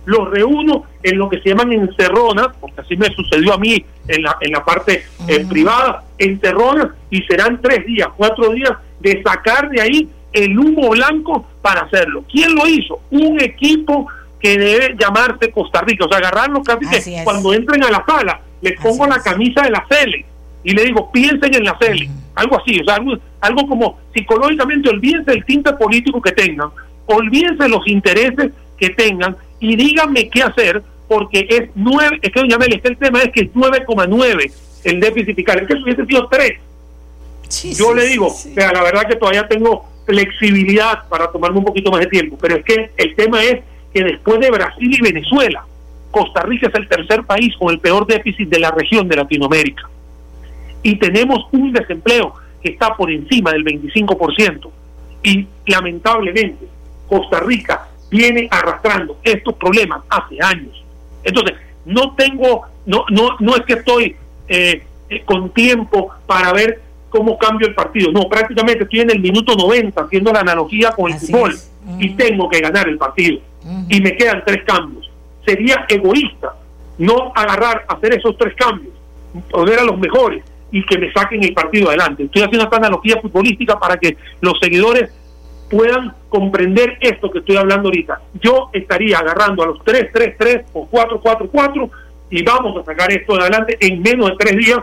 los reúno en lo que se llaman encerronas, porque así me sucedió a mí en la, en la parte eh, privada, encerronas, y serán tres días, cuatro días de sacar de ahí el humo blanco para hacerlo. ¿Quién lo hizo? Un equipo que debe llamarse Costa Rica, o sea, agarrarlo casi que cuando entren a la sala, les pongo la camisa de la CELE y le digo, piensen en la CELE, algo así, o sea, algo, como psicológicamente olvídense el tinte político que tengan, olvídense los intereses que tengan y díganme qué hacer, porque es nueve, es que doña es que el tema es que es 9,9 el déficit fiscal, es que eso hubiese sido 3. Yo le digo, la verdad que todavía tengo flexibilidad para tomarme un poquito más de tiempo, pero es que el tema es que después de Brasil y Venezuela, Costa Rica es el tercer país con el peor déficit de la región de Latinoamérica. Y tenemos un desempleo que está por encima del 25%. Y lamentablemente Costa Rica viene arrastrando estos problemas hace años. Entonces, no tengo, no, no, no es que estoy eh, eh, con tiempo para ver cómo cambio el partido. No, prácticamente estoy en el minuto 90 haciendo la analogía con el fútbol y tengo que ganar el partido. Y me quedan tres cambios sería egoísta no agarrar, hacer esos tres cambios, poner a los mejores y que me saquen el partido adelante. Estoy haciendo esta analogía futbolística para que los seguidores puedan comprender esto que estoy hablando ahorita. Yo estaría agarrando a los 3-3-3 o 4-4-4 y vamos a sacar esto adelante en menos de tres días,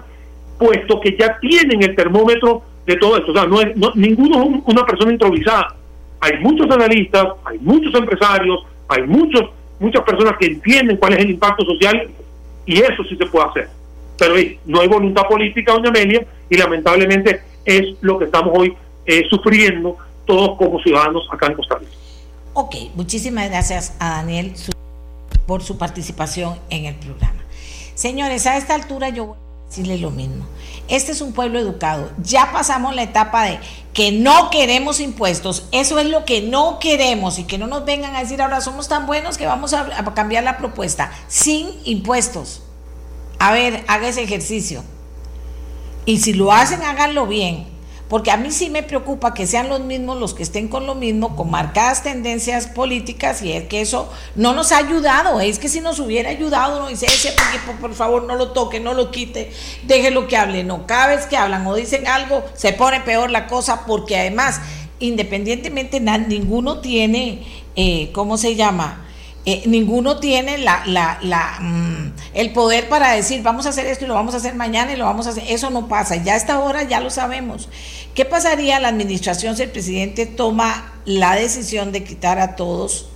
puesto que ya tienen el termómetro de todo esto. O sea, no es, ninguno es una persona improvisada. Hay muchos analistas, hay muchos empresarios, hay muchos muchas personas que entienden cuál es el impacto social y eso sí se puede hacer. Pero no hay voluntad política, doña Amelia, y lamentablemente es lo que estamos hoy eh, sufriendo todos como ciudadanos acá en Costa Rica. Ok, muchísimas gracias a Daniel por su participación en el programa. Señores, a esta altura yo voy a decirle lo mismo. Este es un pueblo educado. Ya pasamos la etapa de que no queremos impuestos. Eso es lo que no queremos y que no nos vengan a decir ahora somos tan buenos que vamos a, cambiar la propuesta sin impuestos. A ver, haga ese ejercicio. Y si lo hacen, háganlo bien. Porque a mí sí me preocupa que sean los mismos los que estén con lo mismo, con marcadas tendencias políticas, y es que eso no nos ha ayudado. Es que si nos hubiera ayudado, no dice ese equipo, por favor, no lo toque, no lo quite, déjelo que hable. No, cada vez que hablan o dicen algo, se pone peor la cosa, porque además, independientemente, ninguno tiene, eh, ¿cómo se llama? Eh, ninguno tiene la, la, la mm, el poder para decir vamos a hacer esto y lo vamos a hacer mañana y lo vamos a hacer. Eso no pasa. Ya a esta hora ya lo sabemos. ¿Qué pasaría la administración si el presidente toma la decisión de quitar a todos?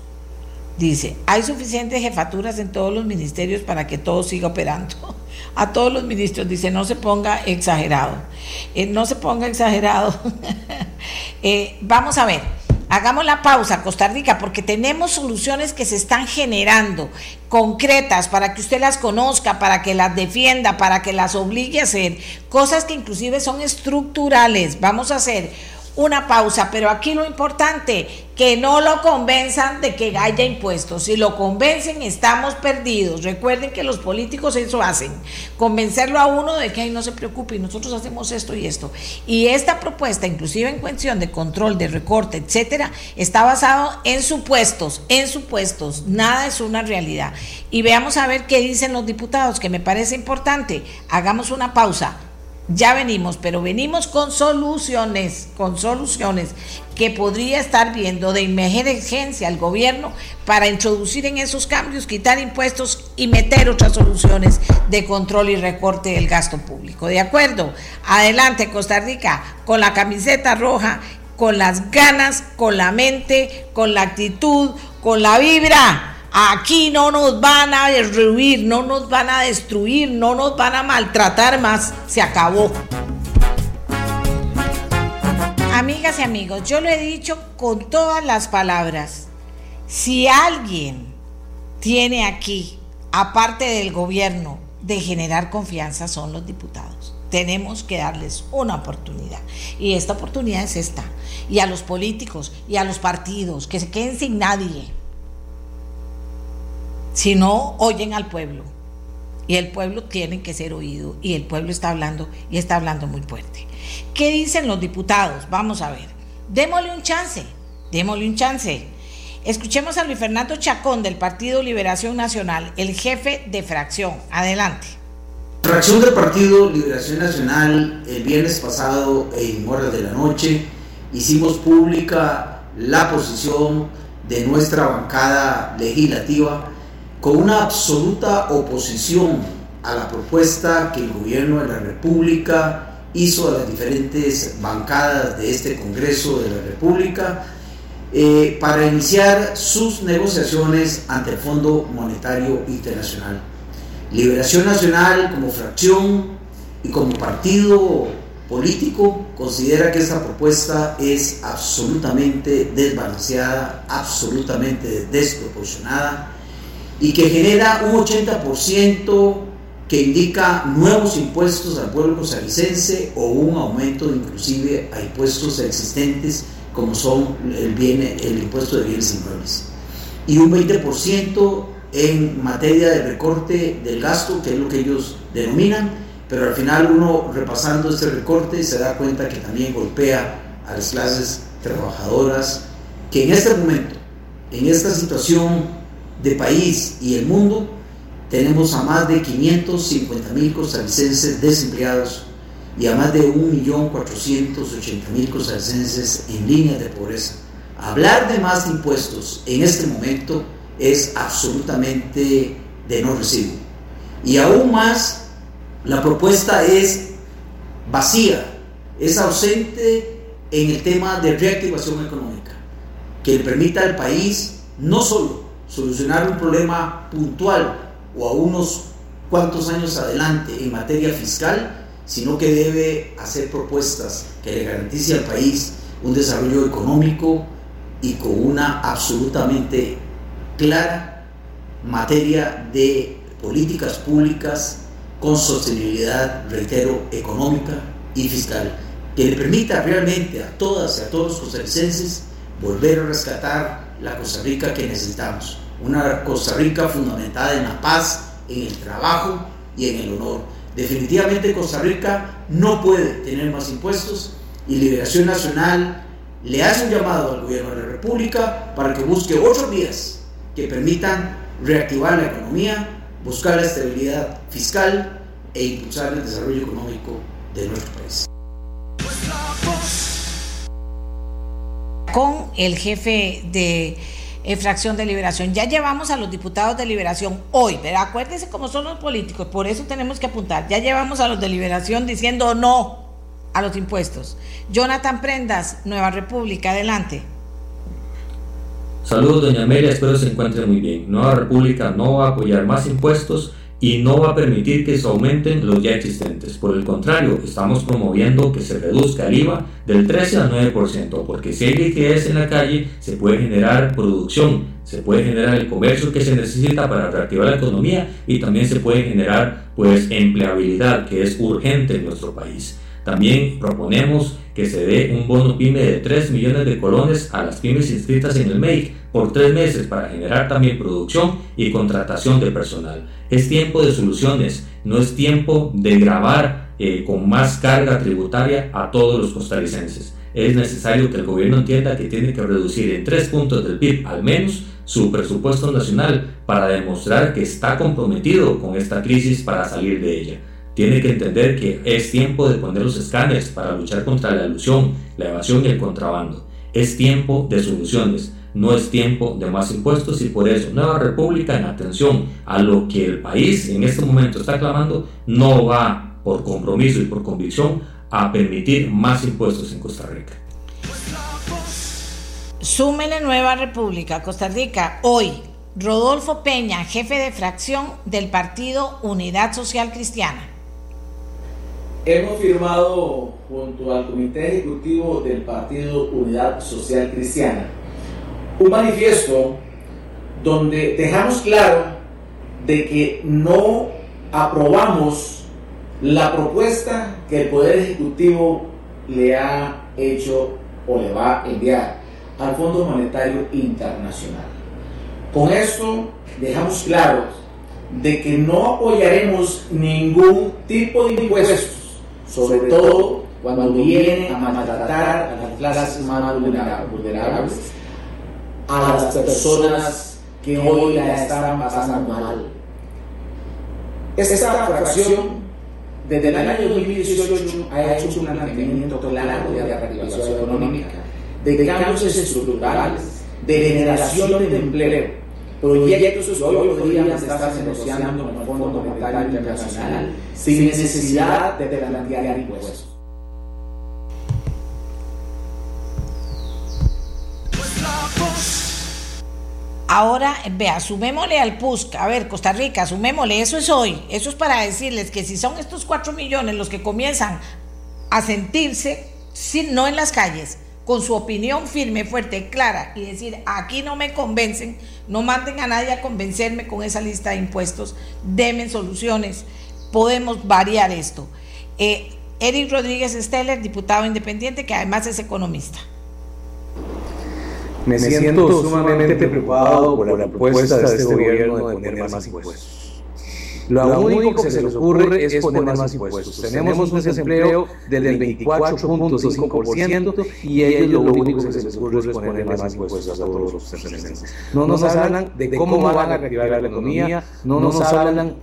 Dice, hay suficientes jefaturas en todos los ministerios para que todo siga operando. A todos los ministros, dice, no se ponga exagerado. Eh, no se ponga exagerado. Eh, vamos a ver. Hagamos la pausa, Costa Rica, porque tenemos soluciones que se están generando, concretas, para que usted las conozca, para que las defienda, para que las obligue a hacer, cosas que inclusive son estructurales. Vamos a hacer una pausa, pero aquí lo importante, que no lo convenzan de que haya impuestos. Si lo convencen, estamos perdidos. Recuerden que los políticos eso hacen, convencerlo a uno de que Ay, no se preocupe, nosotros hacemos esto y esto. Y esta propuesta, inclusive en cuestión de control, de recorte, etcétera, está basado en supuestos, en supuestos. Nada es una realidad. Y veamos a ver qué dicen los diputados, que me parece importante. Hagamos una pausa ya venimos, pero venimos con soluciones, con soluciones que podría estar viendo de emergencia al gobierno para introducir en esos cambios, quitar impuestos y meter otras soluciones de control y recorte del gasto público. ¿De acuerdo? Adelante, Costa Rica, con la camiseta roja, con las ganas, con la mente, con la actitud, con la vibra Aquí no nos van a destruir, no nos van a destruir, no nos van a maltratar más. Se acabó. Amigas y amigos, yo lo he dicho con todas las palabras. Si alguien tiene aquí, aparte del gobierno, de generar confianza, son los diputados. Tenemos que darles una oportunidad. Y esta oportunidad es esta. Y a los políticos y a los partidos, que se queden sin nadie si no oyen al pueblo. Y el pueblo tiene que ser oído y el pueblo está hablando y está hablando muy fuerte. ¿Qué dicen los diputados? Vamos a ver. Démosle un chance, démosle un chance. Escuchemos a Luis Fernando Chacón del Partido Liberación Nacional, el jefe de fracción. Adelante. Fracción del Partido Liberación Nacional, el viernes pasado en horas de la noche, hicimos pública la posición de nuestra bancada legislativa con una absoluta oposición a la propuesta que el gobierno de la República hizo a las diferentes bancadas de este Congreso de la República eh, para iniciar sus negociaciones ante el Fondo Monetario Internacional. Liberación Nacional como fracción y como partido político considera que esta propuesta es absolutamente desbalanceada, absolutamente desproporcionada y que genera un 80% que indica nuevos impuestos al pueblo costarricense o un aumento inclusive a impuestos existentes como son el, bien, el impuesto de bienes inmuebles. Y un 20% en materia de recorte del gasto, que es lo que ellos denominan, pero al final uno repasando este recorte se da cuenta que también golpea a las clases trabajadoras que en este momento, en esta situación de país y el mundo, tenemos a más de 550 mil costarricenses desempleados y a más de 1.480.000 costarricenses en línea de pobreza. Hablar de más impuestos en este momento es absolutamente de no recibo. Y aún más, la propuesta es vacía, es ausente en el tema de reactivación económica, que le permita al país no solo solucionar un problema puntual o a unos cuantos años adelante en materia fiscal, sino que debe hacer propuestas que le garantice al país un desarrollo económico y con una absolutamente clara materia de políticas públicas con sostenibilidad, reitero, económica y fiscal, que le permita realmente a todas y a todos los costarricenses volver a rescatar la Costa Rica que necesitamos. Una Costa Rica fundamentada en la paz, en el trabajo y en el honor. Definitivamente Costa Rica no puede tener más impuestos y Liberación Nacional le hace un llamado al gobierno de la República para que busque otros vías que permitan reactivar la economía, buscar la estabilidad fiscal e impulsar el desarrollo económico de nuestro país. Con el jefe de eh, fracción de liberación. Ya llevamos a los diputados de liberación hoy, pero acuérdense cómo son los políticos, por eso tenemos que apuntar. Ya llevamos a los de liberación diciendo no a los impuestos. Jonathan Prendas, Nueva República, adelante. Saludos, doña Amelia, espero se encuentre muy bien. Nueva República no va a apoyar más impuestos y no va a permitir que se aumenten los ya existentes. Por el contrario, estamos promoviendo que se reduzca el IVA del 13 al 9%, porque si hay liquidez en la calle, se puede generar producción, se puede generar el comercio que se necesita para reactivar la economía y también se puede generar pues empleabilidad que es urgente en nuestro país. También proponemos que se dé un bono PYME de 3 millones de colones a las pymes inscritas en el MEIC por tres meses para generar también producción y contratación de personal. Es tiempo de soluciones, no es tiempo de grabar eh, con más carga tributaria a todos los costarricenses. Es necesario que el gobierno entienda que tiene que reducir en tres puntos del PIB al menos su presupuesto nacional para demostrar que está comprometido con esta crisis para salir de ella tiene que entender que es tiempo de poner los escáneres para luchar contra la ilusión, la evasión y el contrabando. Es tiempo de soluciones, no es tiempo de más impuestos y por eso Nueva República, en atención a lo que el país en este momento está clamando, no va por compromiso y por convicción a permitir más impuestos en Costa Rica. Súmele Nueva República, Costa Rica, hoy. Rodolfo Peña, jefe de fracción del partido Unidad Social Cristiana hemos firmado junto al Comité Ejecutivo del Partido Unidad Social Cristiana un manifiesto donde dejamos claro de que no aprobamos la propuesta que el Poder Ejecutivo le ha hecho o le va a enviar al Fondo Monetario Internacional. Con esto dejamos claro de que no apoyaremos ningún tipo de impuestos sobre todo cuando viene a maltratar a las clases más vulnerables, a las personas que hoy la están pasando mal. Esta fracción desde el año 2018 ha hecho un planteamiento claro de reactivación económica, de cambios estructurales, de generación de empleo proyectos que hoy podrían estarse negociando con el Fondo Monetario Internacional sin necesidad de plantear impuestos. Ahora, vea, sumémosle al PUSC, a ver, Costa Rica, sumémosle, eso es hoy, eso es para decirles que si son estos cuatro millones los que comienzan a sentirse, no en las calles, con su opinión firme, fuerte, clara y decir, aquí no me convencen, no manden a nadie a convencerme con esa lista de impuestos, denme soluciones, podemos variar esto. Eh, Eric Rodríguez Steller, diputado independiente, que además es economista. Me siento sumamente preocupado por la propuesta de este gobierno de poner más impuestos. Lo único que se les ocurre es poner más impuestos. Tenemos un desempleo del 24.5% y ellos lo único que se les ocurre es ponerle más impuestos a todos los costarricenses. No nos hablan de cómo van a reactivar la economía, no nos hablan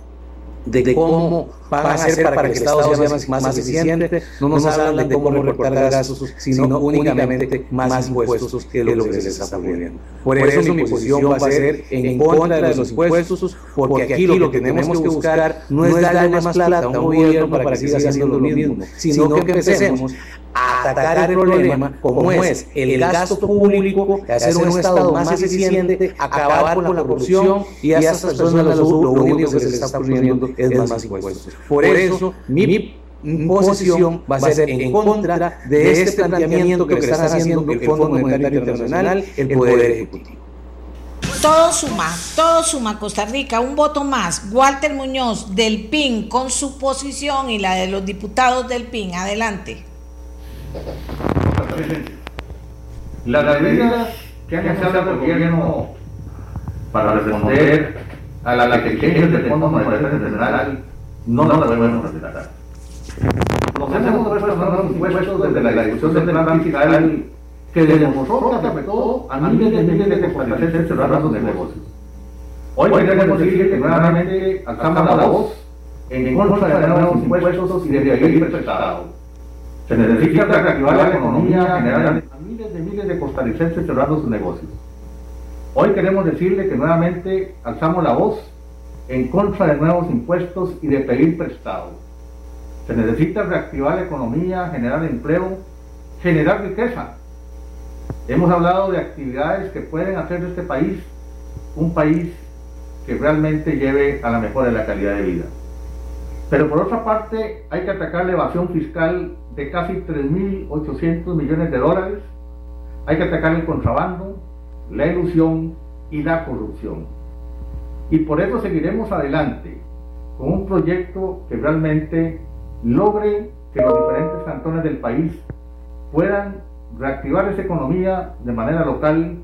de cómo van a hacer para que el Estado sea más, más eficiente, no nos hablan de cómo recortar gastos, sino únicamente más impuestos que lo que se les está poniendo. Por eso mi posición va a ser en contra de los impuestos, porque aquí lo que tenemos que buscar no es darle más plata a un gobierno para que siga haciendo lo mismo, sino que empecemos a atacar el problema como es el gasto público, hacer un Estado más eficiente, acabar con la corrupción y a estas personas lo, único que se les está poniendo es más impuestos. Por eso, mi posición va a ser en contra de este planteamiento que están haciendo el Fondo Monetario Internacional, el Poder Ejecutivo. Todo suma, todo suma Costa Rica, un voto más. Walter Muñoz del PIN con su posición y la de los diputados del PIN. Adelante. Las medidas que han echado el gobierno para responder a las exigencias del Fondo Monetario Internacional no las podemos respetar. nos hemos puesto impuestos desde la discusión del plan fiscal que demostró que afectó a miles de miles de costarricenses cerrar sus negocios. Hoy queremos decir que nuevamente alzamos la voz en contra de nuevos impuestos y de pedir prestado. Se necesita reactivar la economía general a miles de miles de costarricenses cerrando sus negocios. Hoy queremos decirle que nuevamente alzamos la voz en contra de nuevos impuestos y de pedir prestado. Se necesita reactivar la economía, generar empleo, generar riqueza. Hemos hablado de actividades que pueden hacer de este país un país que realmente lleve a la mejora de la calidad de vida. Pero por otra parte, hay que atacar la evasión fiscal de casi 3.800 millones de dólares. Hay que atacar el contrabando, la ilusión y la corrupción. Y por eso seguiremos adelante con un proyecto que realmente logre que los diferentes cantones del país puedan reactivar esa economía de manera local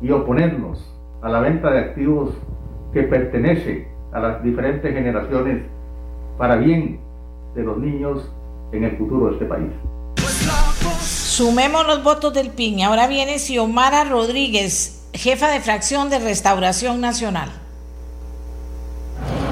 y oponernos a la venta de activos que pertenece a las diferentes generaciones para bien de los niños en el futuro de este país. Sumemos los votos del PIN. Ahora viene Xiomara Rodríguez, jefa de fracción de Restauración Nacional.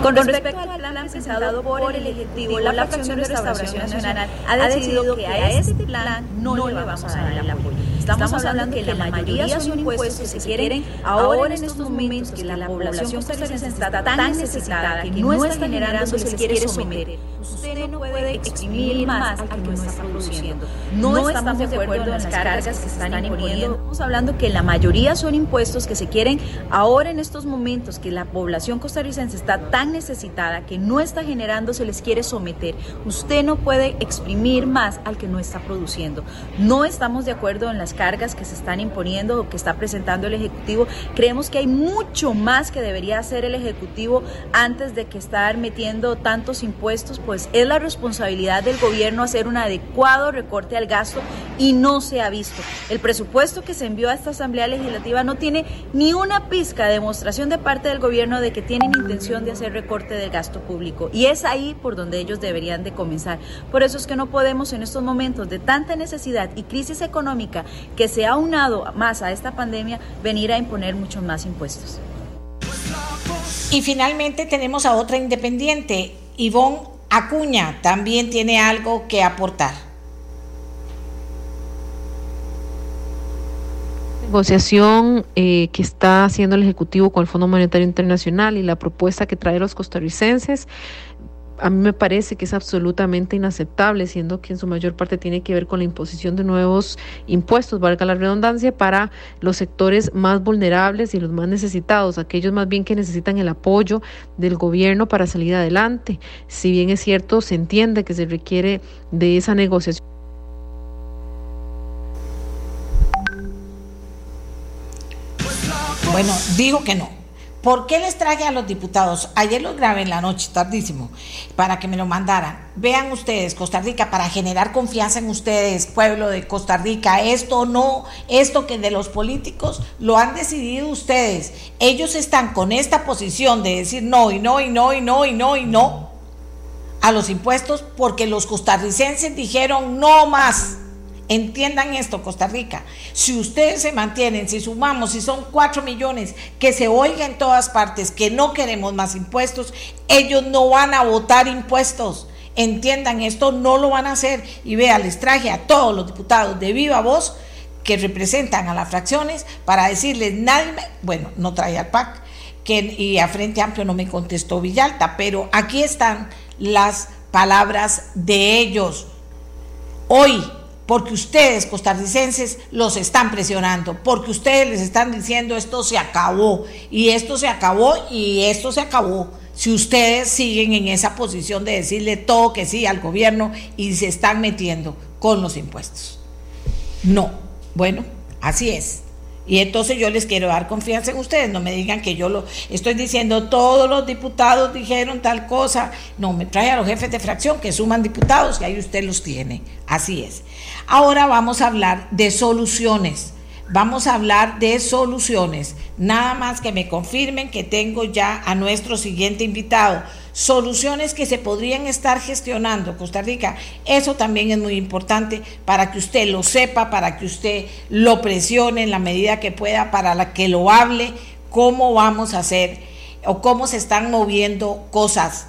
Con respecto al plan presentado por el Ejecutivo, la fracción de Restauración Nacional ha decidido que a este plan no le vamos a dar el apoyo. Estamos hablando que la mayoría son impuestos que se quieren ahora en estos momentos que la población costarricense está tan necesitada que no está generando, se les quiere someter. Usted no puede exprimir más al que no está produciendo. No estamos de acuerdo en las cargas que están imponiendo. Estamos hablando que la mayoría son impuestos que se quieren ahora en estos momentos que la población costarricense está tan necesitada que no está generando, se les quiere someter. Usted no puede exprimir más al que no está produciendo. No estamos de acuerdo en las cargas que se están imponiendo o que está presentando el Ejecutivo. Creemos que hay mucho más que debería hacer el Ejecutivo antes de que estar metiendo tantos impuestos, pues es la responsabilidad del gobierno hacer un adecuado recorte al gasto y no se ha visto. El presupuesto que se envió a esta Asamblea Legislativa no tiene ni una pizca de demostración de parte del gobierno de que tienen intención de hacer recorte del gasto público y es ahí por donde ellos deberían de comenzar. Por eso es que no podemos en estos momentos de tanta necesidad y crisis económica que se ha unado más a esta pandemia, venir a imponer muchos más impuestos. Y finalmente tenemos a otra independiente, Ivonne Acuña, también tiene algo que aportar. negociación eh, que está haciendo el Ejecutivo con el Fondo Monetario Internacional y la propuesta que trae los costarricenses a mí me parece que es absolutamente inaceptable, siendo que en su mayor parte tiene que ver con la imposición de nuevos impuestos, valga la redundancia, para los sectores más vulnerables y los más necesitados, aquellos más bien que necesitan el apoyo del gobierno para salir adelante. Si bien es cierto, se entiende que se requiere de esa negociación. Bueno, digo que no. ¿Por qué les traje a los diputados? Ayer los grabé en la noche, tardísimo, para que me lo mandaran. Vean ustedes, Costa Rica, para generar confianza en ustedes, pueblo de Costa Rica, esto no, esto que de los políticos lo han decidido ustedes. Ellos están con esta posición de decir no y no y no y no y no y no a los impuestos porque los costarricenses dijeron no más. Entiendan esto, Costa Rica. Si ustedes se mantienen, si sumamos, si son cuatro millones, que se oiga en todas partes que no queremos más impuestos, ellos no van a votar impuestos. Entiendan esto, no lo van a hacer. Y vea, les traje a todos los diputados de viva voz que representan a las fracciones para decirles, nadie, me, bueno, no trae al PAC, y a Frente Amplio no me contestó Villalta, pero aquí están las palabras de ellos. Hoy porque ustedes, costarricenses, los están presionando, porque ustedes les están diciendo esto se acabó, y esto se acabó, y esto se acabó. Si ustedes siguen en esa posición de decirle todo que sí al gobierno y se están metiendo con los impuestos. No, bueno, así es. Y entonces yo les quiero dar confianza en ustedes, no me digan que yo lo estoy diciendo, todos los diputados dijeron tal cosa. No, me trae a los jefes de fracción que suman diputados y ahí usted los tiene. Así es. Ahora vamos a hablar de soluciones. Vamos a hablar de soluciones. Nada más que me confirmen que tengo ya a nuestro siguiente invitado. soluciones que se podrían estar gestionando Costa Rica. Eso también es muy importante para que usted lo sepa, para que usted lo presione en la medida que pueda, para que lo hable, cómo vamos a hacer o cómo se están moviendo cosas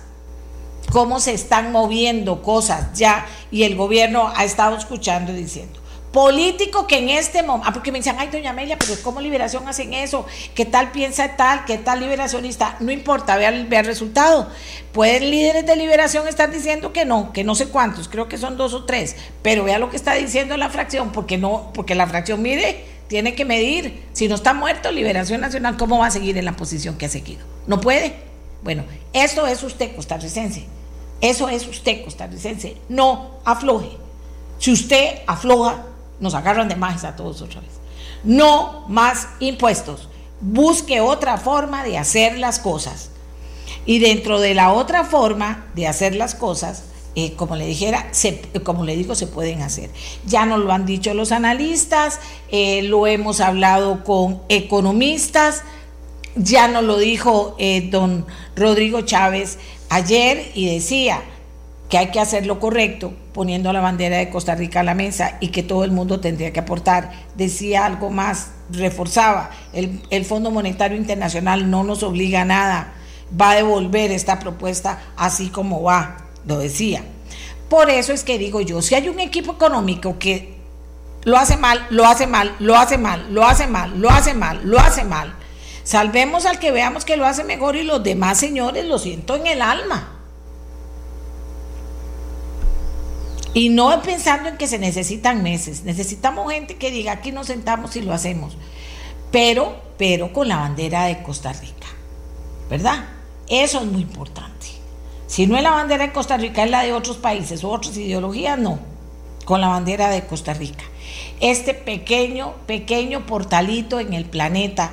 cómo se están moviendo cosas ya y el gobierno ha estado escuchando y diciendo. Político que en este momento, ah, porque me dicen, ay, doña Amelia, pero ¿cómo liberación hacen eso? ¿Qué tal piensa tal? ¿Qué tal liberacionista? No importa, vea, el resultado. Pueden líderes de liberación estar diciendo que no, que no sé cuántos, creo que son dos o tres, pero vea lo que está diciendo la fracción, porque no, porque la fracción, mire, tiene que medir, si no está muerto, Liberación Nacional, ¿cómo va a seguir en la posición que ha seguido? No puede. Bueno, eso es usted, costarricense. Eso es usted, costarricense. No afloje. Si usted afloja, nos agarran de más a todos otra vez. No más impuestos. Busque otra forma de hacer las cosas. Y dentro de la otra forma de hacer las cosas, eh, como le dijera, como le digo, se pueden hacer. Ya nos lo han dicho los analistas, eh, lo hemos hablado con economistas, ya nos lo dijo eh, don Rodrigo Chávez ayer y decía que hay que hacer lo correcto poniendo la bandera de Costa Rica a la mesa y que todo el mundo tendría que aportar. Decía algo más, reforzaba, el, el Fondo Monetario Internacional no nos obliga a nada, va a devolver esta propuesta así como va, lo decía. Por eso es que digo yo, si hay un equipo económico que lo hace mal, lo hace mal, lo hace mal, lo hace mal, lo hace mal, lo hace mal, Salvemos al que veamos que lo hace mejor y los demás señores lo siento en el alma. Y no pensando en que se necesitan meses, necesitamos gente que diga aquí nos sentamos y lo hacemos, pero, pero con la bandera de Costa Rica, ¿verdad? Eso es muy importante. Si no es la bandera de Costa Rica, es la de otros países u otras ideologías, no, con la bandera de Costa Rica. Este pequeño, pequeño portalito en el planeta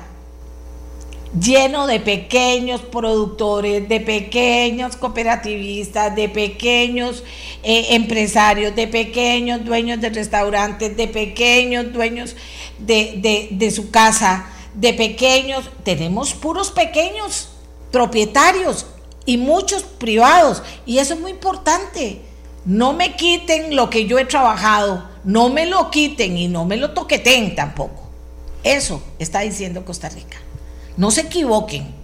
lleno de pequeños productores, de pequeños cooperativistas, de pequeños eh, empresarios, de pequeños dueños de restaurantes, de pequeños dueños de, de su casa, de pequeños, tenemos puros pequeños propietarios y muchos privados. Y eso es muy importante. No me quiten lo que yo he trabajado, no me lo quiten y no me lo toqueten tampoco. Eso está diciendo Costa Rica. No se equivoquen.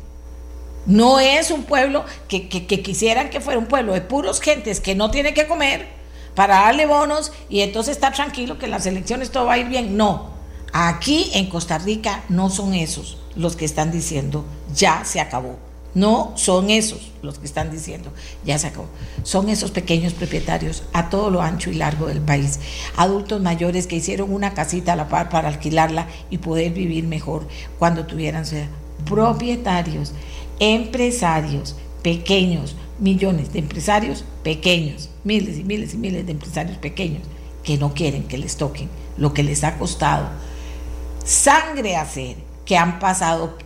No es un pueblo que, quisieran que fuera un pueblo de puros gentes que no tiene que comer para darle bonos y entonces está tranquilo que las elecciones todo va a ir bien. No, aquí en Costa Rica no son esos los que están diciendo ya se acabó. No son esos los que están diciendo, ya se acabó. Son esos pequeños propietarios a todo lo ancho y largo del país. Adultos mayores que hicieron una casita a la par para alquilarla y poder vivir mejor cuando tuvieran propietarios, empresarios pequeños, millones de empresarios pequeños, miles y miles y miles de empresarios pequeños que no quieren que les toquen lo que les ha costado sangre hacer, que han pasado,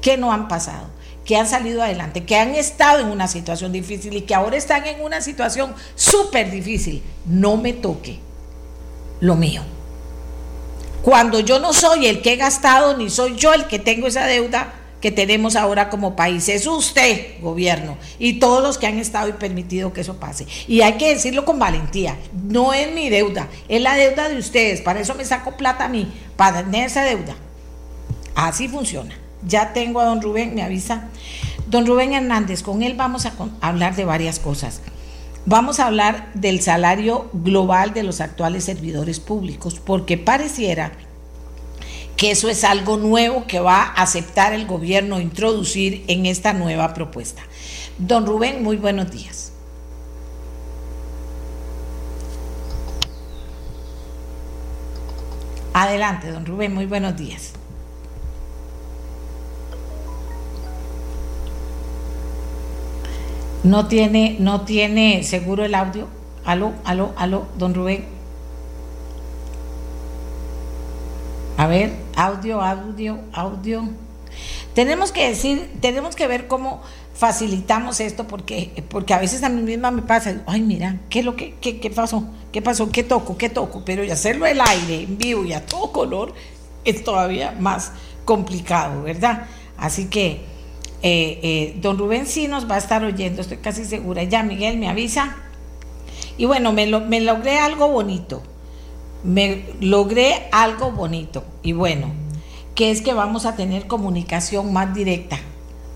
que no han pasado, que han salido adelante, que han estado en una situación difícil y que ahora están en una situación súper difícil. No me toque lo mío. Cuando yo no soy el que he gastado, ni soy yo el que tengo esa deuda que tenemos ahora como país, es usted, gobierno, y todos los que han estado y permitido que eso pase. Y hay que decirlo con valentía, no es mi deuda, es la deuda de ustedes, para eso me saco plata a mí, para tener esa deuda. Así funciona. Ya tengo a don Rubén, me avisa. Don Rubén Hernández, con él vamos a hablar de varias cosas. Vamos a hablar del salario global de los actuales servidores públicos, porque pareciera que eso es algo nuevo que va a aceptar el gobierno introducir en esta nueva propuesta. Don Rubén, muy buenos días. Adelante, don Rubén, muy buenos días. No tiene, no tiene seguro el audio. Aló, aló, aló, don Rubén. A ver, audio, audio, audio. Tenemos que decir, tenemos que ver cómo facilitamos esto porque, porque a veces a mí misma me pasa, ay mira, ¿qué es lo que, qué, qué pasó? ¿Qué pasó? ¿Qué toco? ¿Qué toco? Pero y hacerlo el aire, en vivo y a todo color es todavía más complicado, ¿verdad? Así que eh, eh, don Rubén sí nos va a estar oyendo, estoy casi segura. Ya, Miguel, me avisa. Y bueno, me, lo, me logré algo bonito. Me logré algo bonito. Y bueno, que es que vamos a tener comunicación más directa.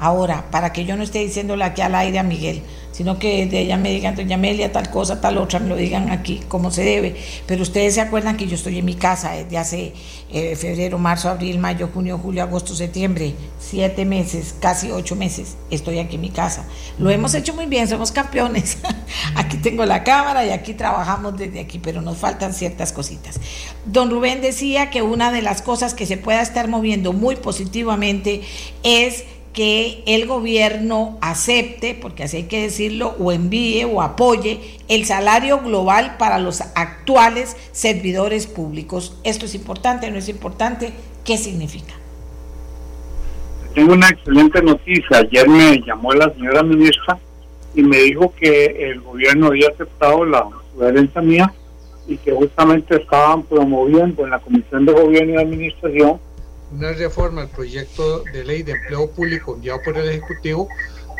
Ahora, para que yo no esté diciéndole aquí al aire a Miguel, sino que de ella me digan, doña Amelia, tal cosa, tal otra, me lo digan aquí como se debe. Pero ustedes se acuerdan que yo estoy en mi casa desde hace eh, febrero, marzo, abril, mayo, junio, julio, agosto, septiembre, siete meses, casi ocho meses, estoy aquí en mi casa. Lo hemos hecho muy bien, somos campeones. aquí tengo la cámara y aquí trabajamos desde aquí, pero nos faltan ciertas cositas. Don Rubén decía que una de las cosas que se pueda estar moviendo muy positivamente es que el gobierno acepte, porque así hay que decirlo, o envíe o apoye el salario global para los actuales servidores públicos. ¿Esto es importante? ¿No es importante? ¿Qué significa? Tengo una excelente noticia. Ayer me llamó la señora ministra y me dijo que el gobierno había aceptado la sugerencia mía y que justamente estaban promoviendo en la Comisión de Gobierno y Administración una reforma al proyecto de ley de empleo público enviado por el Ejecutivo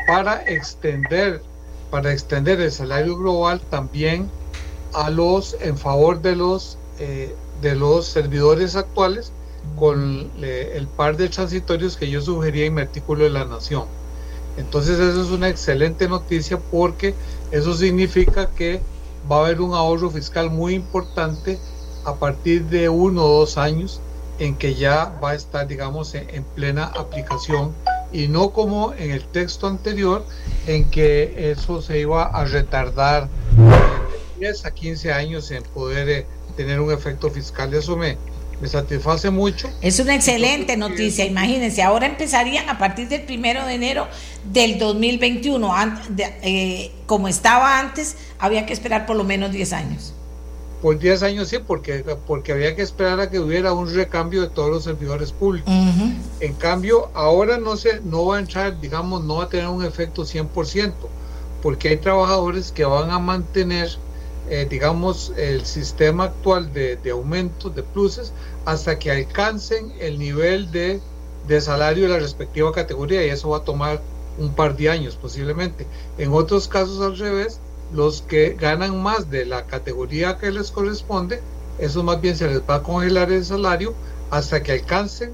para extender, para extender el salario global también a los en favor de los eh, de los servidores actuales con el par de transitorios que yo sugería en mi artículo de la Nación. Entonces eso es una excelente noticia porque eso significa que va a haber un ahorro fiscal muy importante a partir de uno o dos años en que ya va a estar, digamos, en, plena aplicación y no como en el texto anterior en que eso se iba a retardar de 10 a 15 años en poder eh, tener un efecto fiscal. Eso me, me satisface mucho. Es una excelente noticia, imagínense, ahora empezarían a partir del primero de enero del 2021, eh, como estaba antes, había que esperar por lo menos 10 años por 10 años sí, porque, porque había que esperar a que hubiera un recambio de todos los servidores públicos. En cambio, ahora no, se, no va a entrar, digamos, no va a tener un efecto 100%, porque hay trabajadores que van a mantener, eh, digamos, el sistema actual de, de aumentos, de pluses, hasta que alcancen el nivel de, de salario de la respectiva categoría, y eso va a tomar un par de años posiblemente. En otros casos al revés, los que ganan más de la categoría que les corresponde, eso más bien se les va a congelar el salario hasta que alcancen,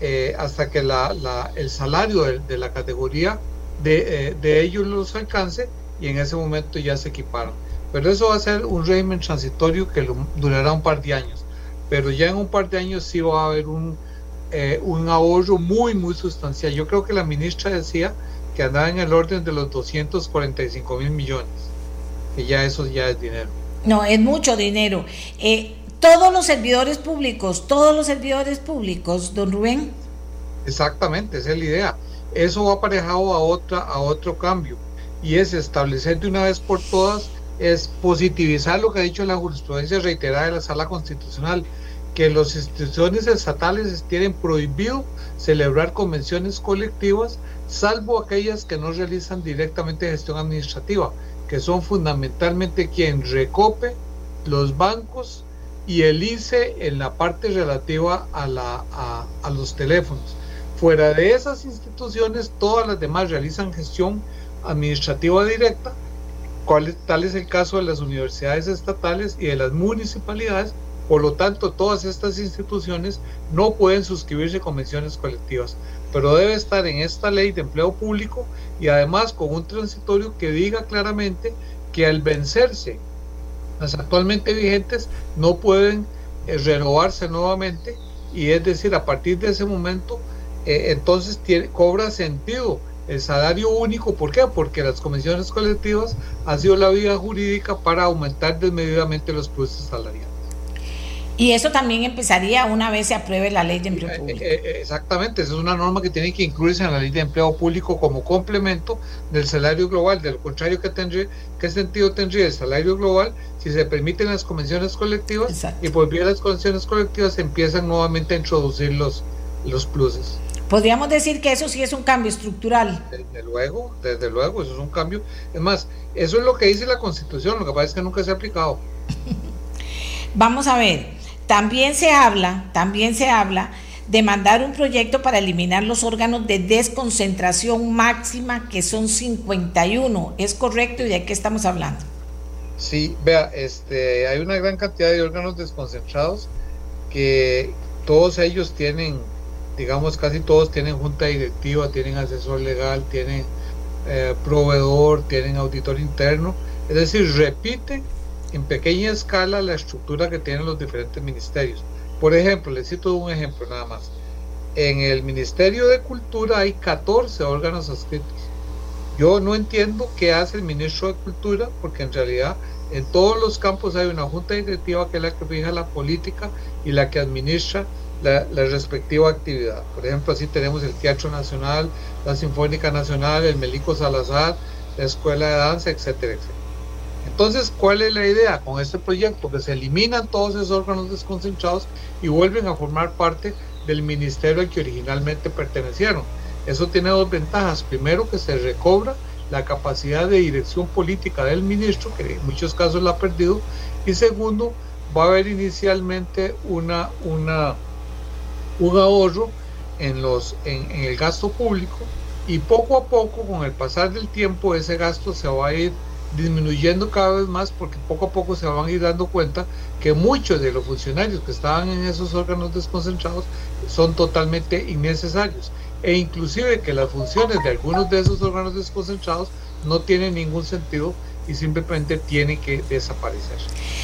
eh, hasta que la, el salario de, la categoría de, eh, de, ellos los alcance y en ese momento ya se equiparon. Pero eso va a ser un régimen transitorio que durará un par de años. Pero ya en un par de años sí va a haber un, eh, un ahorro muy, muy sustancial. Yo creo que la ministra decía que andaba en el orden de los 245 mil millones que ya eso ya es dinero. No, es mucho dinero. Eh, todos los servidores públicos, todos los servidores públicos, don Rubén. Exactamente, esa es la idea. Eso va aparejado a otra, a otro cambio, y es establecer de una vez por todas, es positivizar lo que ha dicho la jurisprudencia reiterada de la Sala Constitucional, que las instituciones estatales tienen prohibido celebrar convenciones colectivas, salvo aquellas que no realizan directamente gestión administrativa que son fundamentalmente quien recope los bancos y el ICE en la parte relativa a, la, a, los teléfonos. Fuera de esas instituciones, todas las demás realizan gestión administrativa directa, tal es el caso de las universidades estatales y de las municipalidades. Por lo tanto, todas estas instituciones no pueden suscribirse convenciones colectivas pero debe estar en esta ley de empleo público y además con un transitorio que diga claramente que al vencerse las actualmente vigentes no pueden eh, renovarse nuevamente y es decir, a partir de ese momento eh, entonces tiene, cobra sentido el salario único, ¿por qué? Porque las comisiones colectivas han sido la vía jurídica para aumentar desmedidamente los precios salariales. Y eso también empezaría una vez se apruebe la ley de empleo eh, público. Eh, eh, exactamente, esa es una norma que tiene que incluirse en la ley de empleo público como complemento del salario global. De lo contrario, ¿qué, tendría, qué sentido tendría el salario global si se permiten las convenciones colectivas y por vía de las convenciones colectivas se empiezan nuevamente a introducir los, los pluses? Podríamos decir que eso sí es un cambio estructural. Desde luego, desde luego, eso es un cambio. Es más, eso es lo que dice la Constitución, lo que pasa es que nunca se ha aplicado. Vamos a ver, también se habla, también se habla de mandar un proyecto para eliminar los órganos de desconcentración máxima, que son 51. ¿Es correcto y de qué estamos hablando? Sí, vea, este, hay una gran cantidad de órganos desconcentrados que todos ellos tienen, digamos, casi todos tienen junta directiva, tienen asesor legal, tienen eh, proveedor, tienen auditor interno, es decir, repite en pequeña escala la estructura que tienen los diferentes ministerios. Por ejemplo, les cito un ejemplo nada más. En el Ministerio de Cultura hay 14 órganos adscritos. Yo no entiendo qué hace el ministro de Cultura, porque en realidad en todos los campos hay una junta directiva que es la que fija la política y la que administra la, respectiva actividad. Por ejemplo, así tenemos el Teatro Nacional, la Sinfónica Nacional, el Melico Salazar, la Escuela de Danza, etcétera, etcétera. Entonces, ¿cuál es la idea con este proyecto? Que se eliminan todos esos órganos desconcentrados y vuelven a formar parte del ministerio al que originalmente pertenecieron. Eso tiene dos ventajas. Primero, que se recobra la capacidad de dirección política del ministro, que en muchos casos la ha perdido. Y segundo, va a haber inicialmente una, un ahorro en, los, en el gasto público y poco a poco, con el pasar del tiempo, ese gasto se va a ir disminuyendo cada vez más porque poco a poco se van a ir dando cuenta que muchos de los funcionarios que estaban en esos órganos desconcentrados son totalmente innecesarios e inclusive que las funciones de algunos de esos órganos desconcentrados no tienen ningún sentido y simplemente tienen que desaparecer.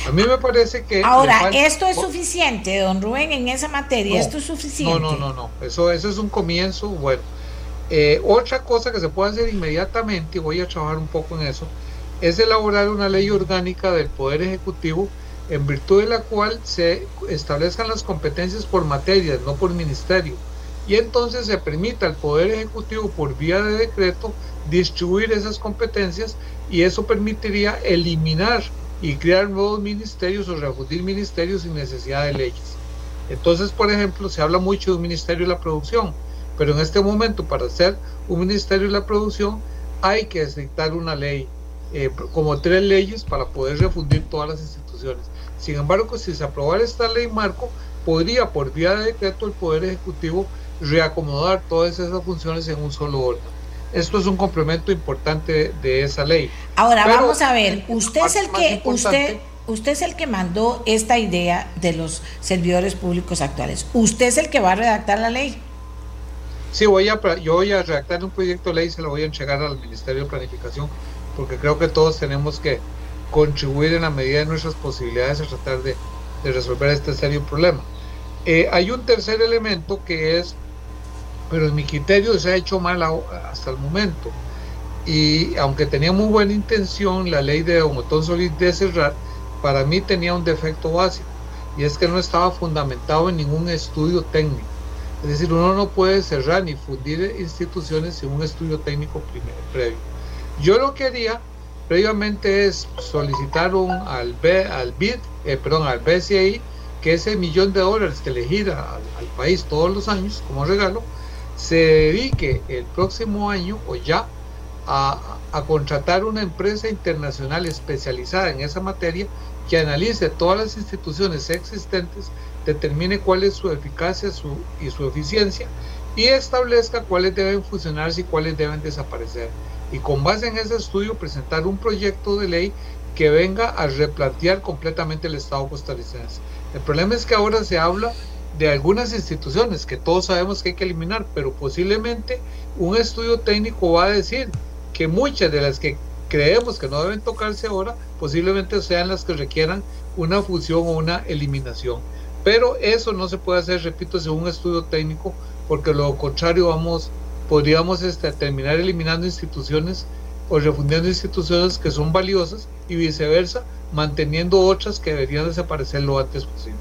A mí me parece que... Ahora, ¿esto es suficiente, don Rubén, en esa materia? No, ¿Esto es suficiente? No, no, no, no. Eso, eso es un comienzo. Bueno, eh, otra cosa que se puede hacer inmediatamente, y voy a trabajar un poco en eso, es elaborar una ley orgánica del Poder Ejecutivo en virtud de la cual se establezcan las competencias por materias, no por ministerio. Y entonces se permita al Poder Ejecutivo por vía de decreto distribuir esas competencias y eso permitiría eliminar y crear nuevos ministerios o refundir ministerios sin necesidad de leyes. Entonces, por ejemplo, se habla mucho de un Ministerio de la Producción, pero en este momento para hacer un Ministerio de la Producción hay que dictar una ley eh, como tres leyes para poder refundir todas las instituciones. Sin embargo, si se aprobara esta ley marco, podría por vía de decreto el Poder Ejecutivo reacomodar todas esas funciones en un solo órgano. Esto es un complemento importante de esa ley. Ahora vamos a ver, usted es el que usted usted es el que mandó esta idea de los servidores públicos actuales. Usted es el que va a redactar la ley. Sí, voy a, yo voy a redactar un proyecto de ley y se lo voy a entregar al Ministerio de Planificación porque creo que todos tenemos que contribuir en la medida de nuestras posibilidades a tratar de, resolver este serio problema. Eh, hay un tercer elemento que es, pero en mi criterio se ha hecho mal hasta el momento, y aunque tenía muy buena intención, la ley de Homotón Solís de cerrar, para mí tenía un defecto básico, y es que no estaba fundamentado en ningún estudio técnico. Es decir, uno no puede cerrar ni fundir instituciones sin un estudio técnico previo. Yo lo que haría previamente es solicitar un, al, B, al BID, eh, perdón, al BCI, que ese millón de dólares que le gira al, país todos los años como regalo, se dedique el próximo año o ya a, a contratar una empresa internacional especializada en esa materia que analice todas las instituciones existentes, determine cuál es su eficacia su, y su eficiencia y establezca cuáles deben funcionar y cuáles deben desaparecer y con base en ese estudio presentar un proyecto de ley que venga a replantear completamente el Estado costarricense. El problema es que ahora se habla de algunas instituciones que todos sabemos que hay que eliminar, pero posiblemente un estudio técnico va a decir que muchas de las que creemos que no deben tocarse ahora, posiblemente sean las que requieran una fusión o una eliminación. Pero eso no se puede hacer, repito, según un estudio técnico, porque lo contrario vamos podríamos este, terminar eliminando instituciones o refundiendo instituciones que son valiosas y viceversa, manteniendo otras que deberían desaparecer lo antes posible.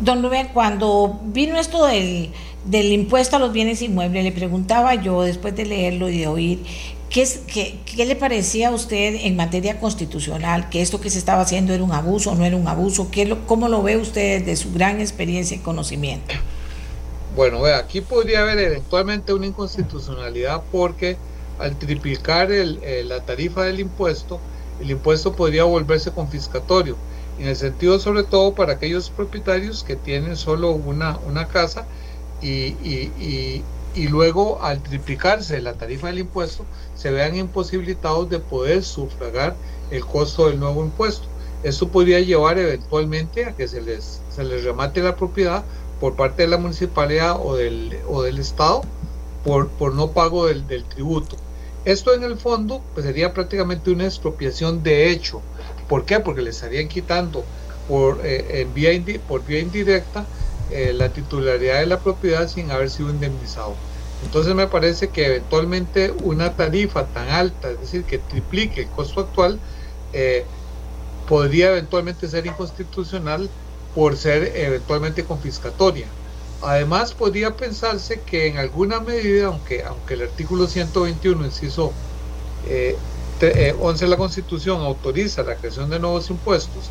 Don Rubén, cuando vino esto del, del impuesto a los bienes inmuebles, le preguntaba yo, después de leerlo y de oír, ¿qué, qué, qué le parecía a usted en materia constitucional? ¿Que esto que se estaba haciendo era un abuso o no era un abuso? ¿Qué ¿Cómo lo ve usted de su gran experiencia y conocimiento? Bueno, vea, aquí podría haber eventualmente una inconstitucionalidad porque al triplicar la tarifa del impuesto, el impuesto podría volverse confiscatorio, en el sentido sobre todo para aquellos propietarios que tienen solo una, casa y, y, luego al triplicarse la tarifa del impuesto se vean imposibilitados de poder sufragar el costo del nuevo impuesto. Esto podría llevar eventualmente a que se les, se les remate la propiedad por parte de la municipalidad o del, o del Estado por, por no pago del, del tributo. Esto en el fondo pues, sería prácticamente una expropiación de hecho. ¿Por qué? Porque le estarían quitando por, eh, en vía por vía indirecta eh, la titularidad de la propiedad sin haber sido indemnizado. Entonces me parece que eventualmente una tarifa tan alta, es decir, que triplique el costo actual, eh, podría eventualmente ser inconstitucional por ser eventualmente confiscatoria. Además, podría pensarse que en alguna medida, aunque, aunque el artículo 121, inciso 11 eh, de la Constitución, autoriza la creación de nuevos impuestos,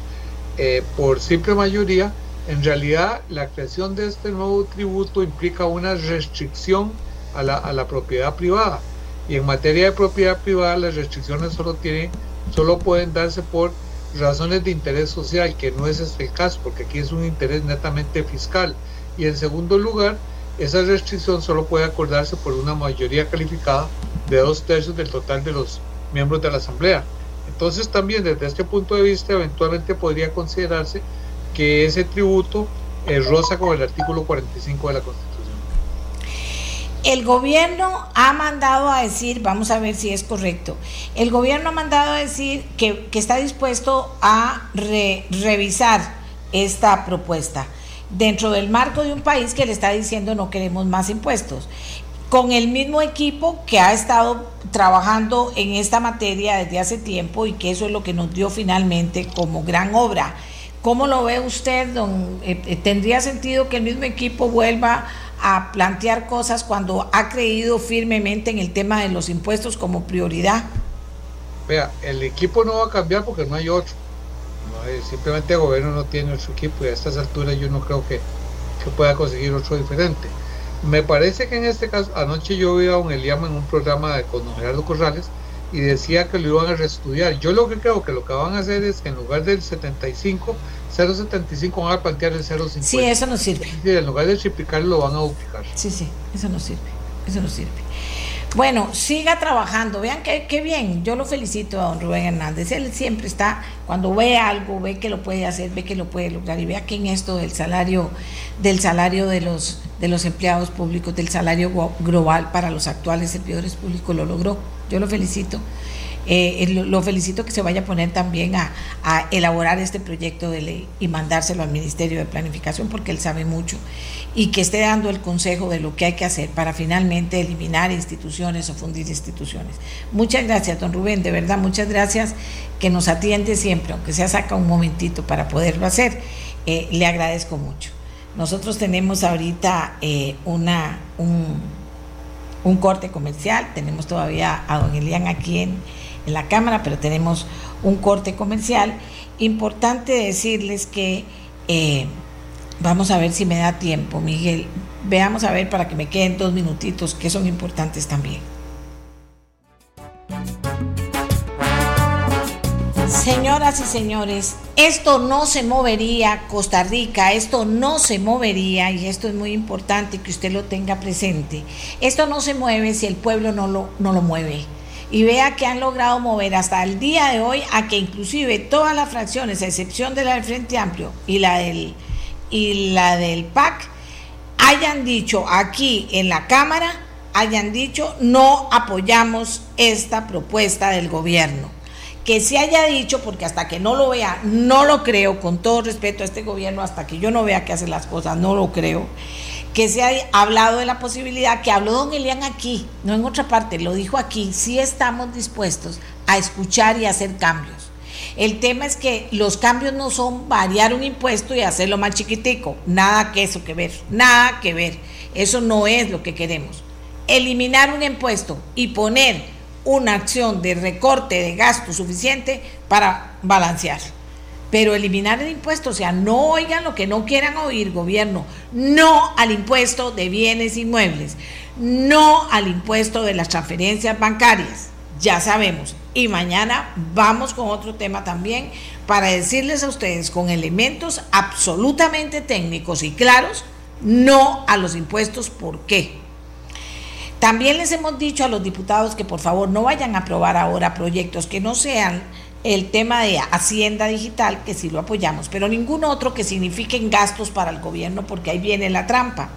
por simple mayoría, en realidad, la creación de este nuevo tributo implica una restricción a la, propiedad privada. Y en materia de propiedad privada, las restricciones solo, tienen, solo pueden darse por razones de interés social, que no es este el caso, porque aquí es un interés netamente fiscal. Y en segundo lugar, esa restricción solo puede acordarse por una mayoría calificada de dos tercios del total de los miembros de la Asamblea. Entonces también desde este punto de vista eventualmente podría considerarse que ese tributo es rosa con el artículo 45 de la Constitución. El gobierno ha mandado a decir, vamos a ver si es correcto, el gobierno ha mandado a decir que, está dispuesto a revisar esta propuesta dentro del marco de un país que le está diciendo no queremos más impuestos, con el mismo equipo que ha estado trabajando en esta materia desde hace tiempo y que eso es lo que nos dio finalmente como gran obra ¿Cómo lo ve usted, don? Eh, eh, ¿Tendría sentido que el mismo equipo vuelva a plantear cosas cuando ha creído firmemente en el tema de los impuestos como prioridad? Vea, el equipo no va a cambiar porque no hay otro. simplemente el gobierno no tiene otro equipo y a estas alturas yo no creo que, que pueda conseguir otro diferente. Me parece que en este caso, anoche yo vi a un Eliama en un programa de, con Gerardo Corrales y decía que lo iban a reestudiar. Yo lo que creo que lo que van a hacer es que en lugar del 75, 0.75 van a plantear el 0.50. Sí, eso no sirve. en lugar de triplicar lo van a duplicar. Sí, sí, eso no sirve. Eso no sirve. Bueno, siga trabajando. Vean qué, bien. Yo lo felicito a don Rubén Hernández. Él siempre está, cuando ve algo, ve que lo puede hacer, ve que lo puede lograr. Y vea que en esto del salario, del salario de los, de los empleados públicos, del salario global para los actuales servidores públicos, lo logró. Yo lo felicito. Eh, lo, felicito que se vaya a poner también a, elaborar este proyecto de ley y mandárselo al Ministerio de Planificación porque él sabe mucho y que esté dando el consejo de lo que hay que hacer para finalmente eliminar instituciones o fundir instituciones. Muchas gracias, don Rubén, de verdad, muchas gracias que nos atiende siempre, aunque sea saca un momentito para poderlo hacer. Eh, le agradezco mucho. Nosotros tenemos ahorita eh, una, un, corte comercial, tenemos todavía a don Elian aquí en la Cámara, pero tenemos un corte comercial. Importante decirles que eh, vamos a ver si me da tiempo, Miguel. Veamos a ver para que me queden dos minutitos que son importantes también. Señoras y señores, esto no se movería, Costa Rica, esto no se movería, y esto es muy importante que usted lo tenga presente. Esto no se mueve si el pueblo no lo, no lo mueve y vea que han logrado mover hasta el día de hoy a que inclusive todas las fracciones, a excepción de la del Frente Amplio y la del, y la del PAC, hayan dicho aquí en la Cámara, hayan dicho no apoyamos esta propuesta del gobierno. Que se haya dicho, porque hasta que no lo vea, no lo creo, con todo respeto a este gobierno, hasta que yo no vea que hace las cosas, no lo creo que se ha hablado de la posibilidad, que habló don Elian aquí, no en otra parte, lo dijo aquí, sí estamos dispuestos a escuchar y hacer cambios. El tema es que los cambios no son variar un impuesto y hacerlo más chiquitico, nada que eso que ver, nada que ver. Eso no es lo que queremos. Eliminar un impuesto y poner una acción de recorte de gasto suficiente para balancear pero eliminar el impuesto, o sea, no oigan lo que no quieran oír, gobierno, no al impuesto de bienes inmuebles, no al impuesto de las transferencias bancarias, ya sabemos. Y mañana vamos con otro tema también para decirles a ustedes con elementos absolutamente técnicos y claros no a los impuestos. ¿Por qué? También les hemos dicho a los diputados que por favor no vayan a aprobar ahora proyectos que no sean el tema de Hacienda Digital, que sí lo apoyamos, pero ningún otro que signifiquen gastos para el gobierno, porque ahí viene la trampa.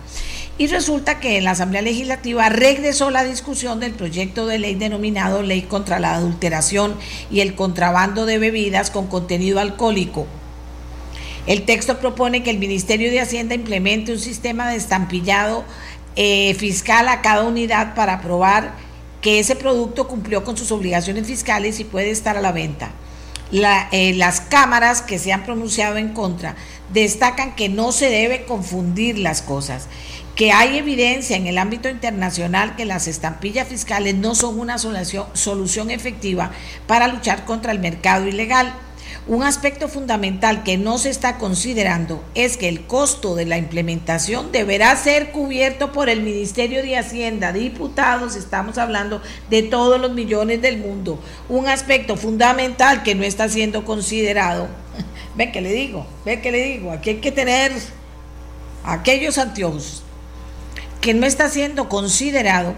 Y resulta que en la Asamblea Legislativa regresó la discusión del proyecto de ley denominado Ley contra la Adulteración y el Contrabando de Bebidas con Contenido Alcohólico. El texto propone que el Ministerio de Hacienda implemente un sistema de estampillado eh, fiscal a cada unidad para probar que ese producto cumplió con sus obligaciones fiscales y puede estar a la venta. Eh, las cámaras que se han pronunciado en contra destacan que no se debe confundir las cosas, que hay evidencia en el ámbito internacional que las estampillas fiscales no son una solución efectiva para luchar contra el mercado ilegal un aspecto fundamental que no se está considerando es que el costo de la implementación deberá ser cubierto por el Ministerio de Hacienda. Diputados, estamos hablando de todos los millones del mundo. Un aspecto fundamental que no está siendo considerado. Ven que le digo, ven que le digo, aquí hay que tener aquellos anteojos que no está siendo considerado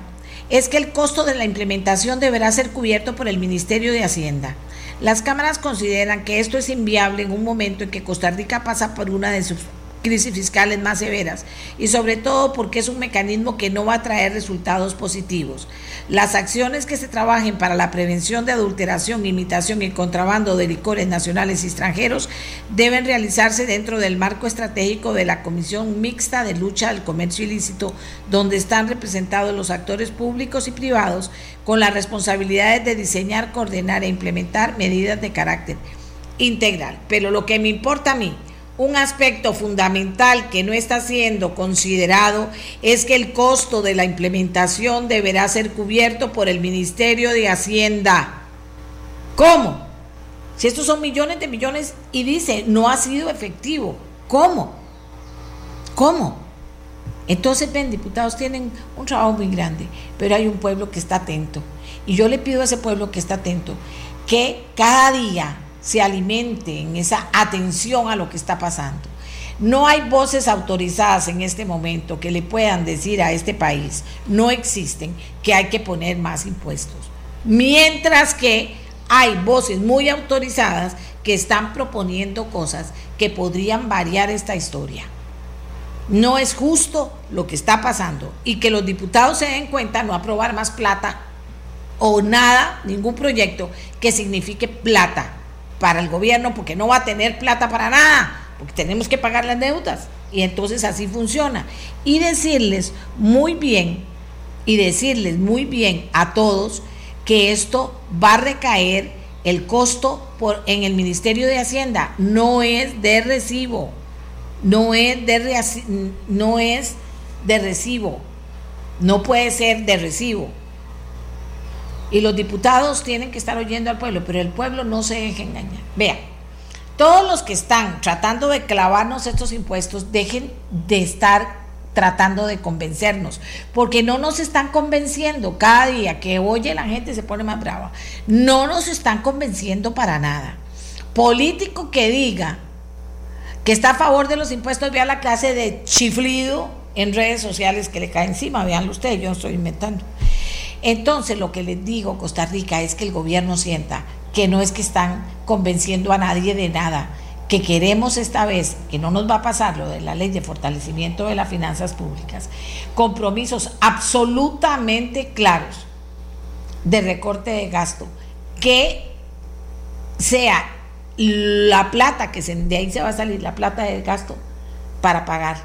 es que el costo de la implementación deberá ser cubierto por el Ministerio de Hacienda. Las cámaras consideran que esto es inviable en un momento en que Costa Rica pasa por una de sus crisis fiscales más severas y sobre todo porque es un mecanismo que no va a traer resultados positivos. Las acciones que se trabajen para la prevención de adulteración, imitación y contrabando de licores nacionales y extranjeros deben realizarse dentro del marco estratégico de la Comisión Mixta de Lucha al Comercio Ilícito, donde están representados los actores públicos y privados con las responsabilidades de diseñar, coordinar e implementar medidas de carácter integral. Pero lo que me importa a mí un aspecto fundamental que no está siendo considerado es que el costo de la implementación deberá ser cubierto por el Ministerio de Hacienda. ¿Cómo? Si estos son millones de millones y dice, no ha sido efectivo. ¿Cómo? ¿Cómo? Entonces, ven, diputados tienen un trabajo muy grande, pero hay un pueblo que está atento. Y yo le pido a ese pueblo que está atento que cada día se alimente en esa atención a lo que está pasando. No hay voces autorizadas en este momento que le puedan decir a este país, no existen, que hay que poner más impuestos. Mientras que hay voces muy autorizadas que están proponiendo cosas que podrían variar esta historia. No es justo lo que está pasando y que los diputados se den cuenta no aprobar más plata o nada, ningún proyecto que signifique plata para el gobierno porque no va a tener plata para nada, porque tenemos que pagar las deudas. Y entonces así funciona. Y decirles muy bien, y decirles muy bien a todos que esto va a recaer el costo por, en el Ministerio de Hacienda. No es de recibo. No es de, no es de recibo. No puede ser de recibo. Y los diputados tienen que estar oyendo al pueblo, pero el pueblo no se deje engañar. Vean, todos los que están tratando de clavarnos estos impuestos, dejen de estar tratando de convencernos, porque no nos están convenciendo. Cada día que oye la gente se pone más brava. No nos están convenciendo para nada. Político que diga que está a favor de los impuestos, vea la clase de chiflido en redes sociales que le cae encima, veanlo ustedes, yo no estoy inventando. Entonces, lo que les digo, Costa Rica, es que el gobierno sienta que no es que están convenciendo a nadie de nada, que queremos esta vez, que no nos va a pasar lo de la ley de fortalecimiento de las finanzas públicas, compromisos absolutamente claros de recorte de gasto, que sea la plata que se, de ahí se va a salir, la plata del gasto para pagar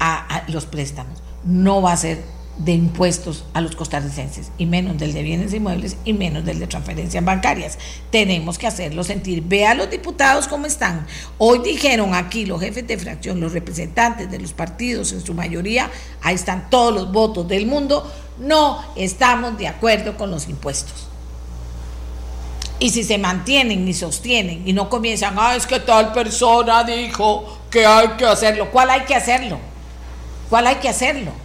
a los préstamos. No va a ser de impuestos a los costarricenses y menos del de bienes inmuebles y menos del de transferencias bancarias. Tenemos que hacerlo sentir. Ve a los diputados cómo están. Hoy dijeron aquí los jefes de fracción, los representantes de los partidos en su mayoría, ahí están todos los votos del mundo, no estamos de acuerdo con los impuestos. Y si se mantienen y sostienen y no comienzan, ah, es que tal persona dijo que hay que hacerlo. ¿Cuál hay que hacerlo? ¿Cuál hay que hacerlo?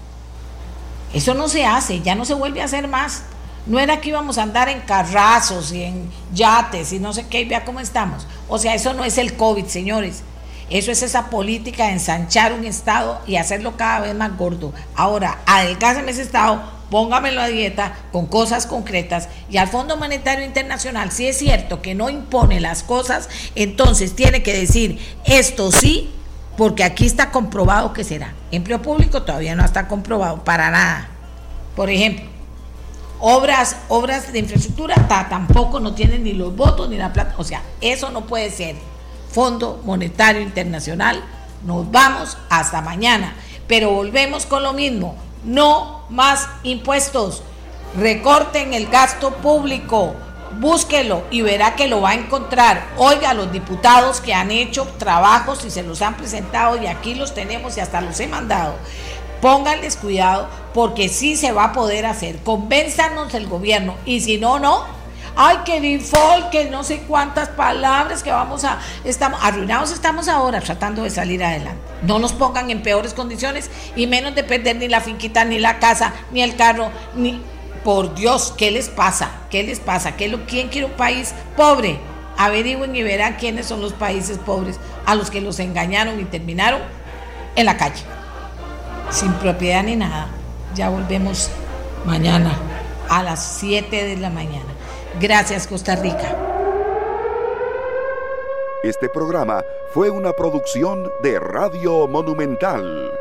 Eso no se hace, ya no se vuelve a hacer más. No era que íbamos a andar en carrazos y en yates y no sé qué, y vea cómo estamos. O sea, eso no es el COVID, señores. Eso es esa política de ensanchar un Estado y hacerlo cada vez más gordo. Ahora, adelgáceme ese Estado, póngamelo a dieta con cosas concretas. Y al Fondo Monetario Internacional, si es cierto que no impone las cosas, entonces tiene que decir esto sí, porque aquí está comprobado que será. Empleo público todavía no está comprobado para nada. Por ejemplo, obras, obras de infraestructura tampoco no tienen ni los votos ni la plata. O sea, eso no puede ser. Fondo Monetario Internacional, nos vamos hasta mañana. Pero volvemos con lo mismo. No más impuestos. Recorten el gasto público. Búsquelo y verá que lo va a encontrar. Oiga los diputados que han hecho trabajos y se los han presentado y aquí los tenemos y hasta los he mandado. Pónganles cuidado porque sí se va a poder hacer. Convénzanos el gobierno y si no, no. Ay, que default, que no sé cuántas palabras que vamos a... Estamos arruinados estamos ahora tratando de salir adelante. No nos pongan en peores condiciones y menos de perder ni la finquita, ni la casa, ni el carro, ni... Por Dios, ¿qué les pasa? ¿Qué les pasa? ¿Qué lo, ¿Quién quiere un país pobre? Averigüen y verán quiénes son los países pobres a los que los engañaron y terminaron en la calle sin propiedad ni nada. Ya volvemos mañana a las 7 de la mañana. Gracias Costa Rica. Este programa fue una producción de Radio Monumental.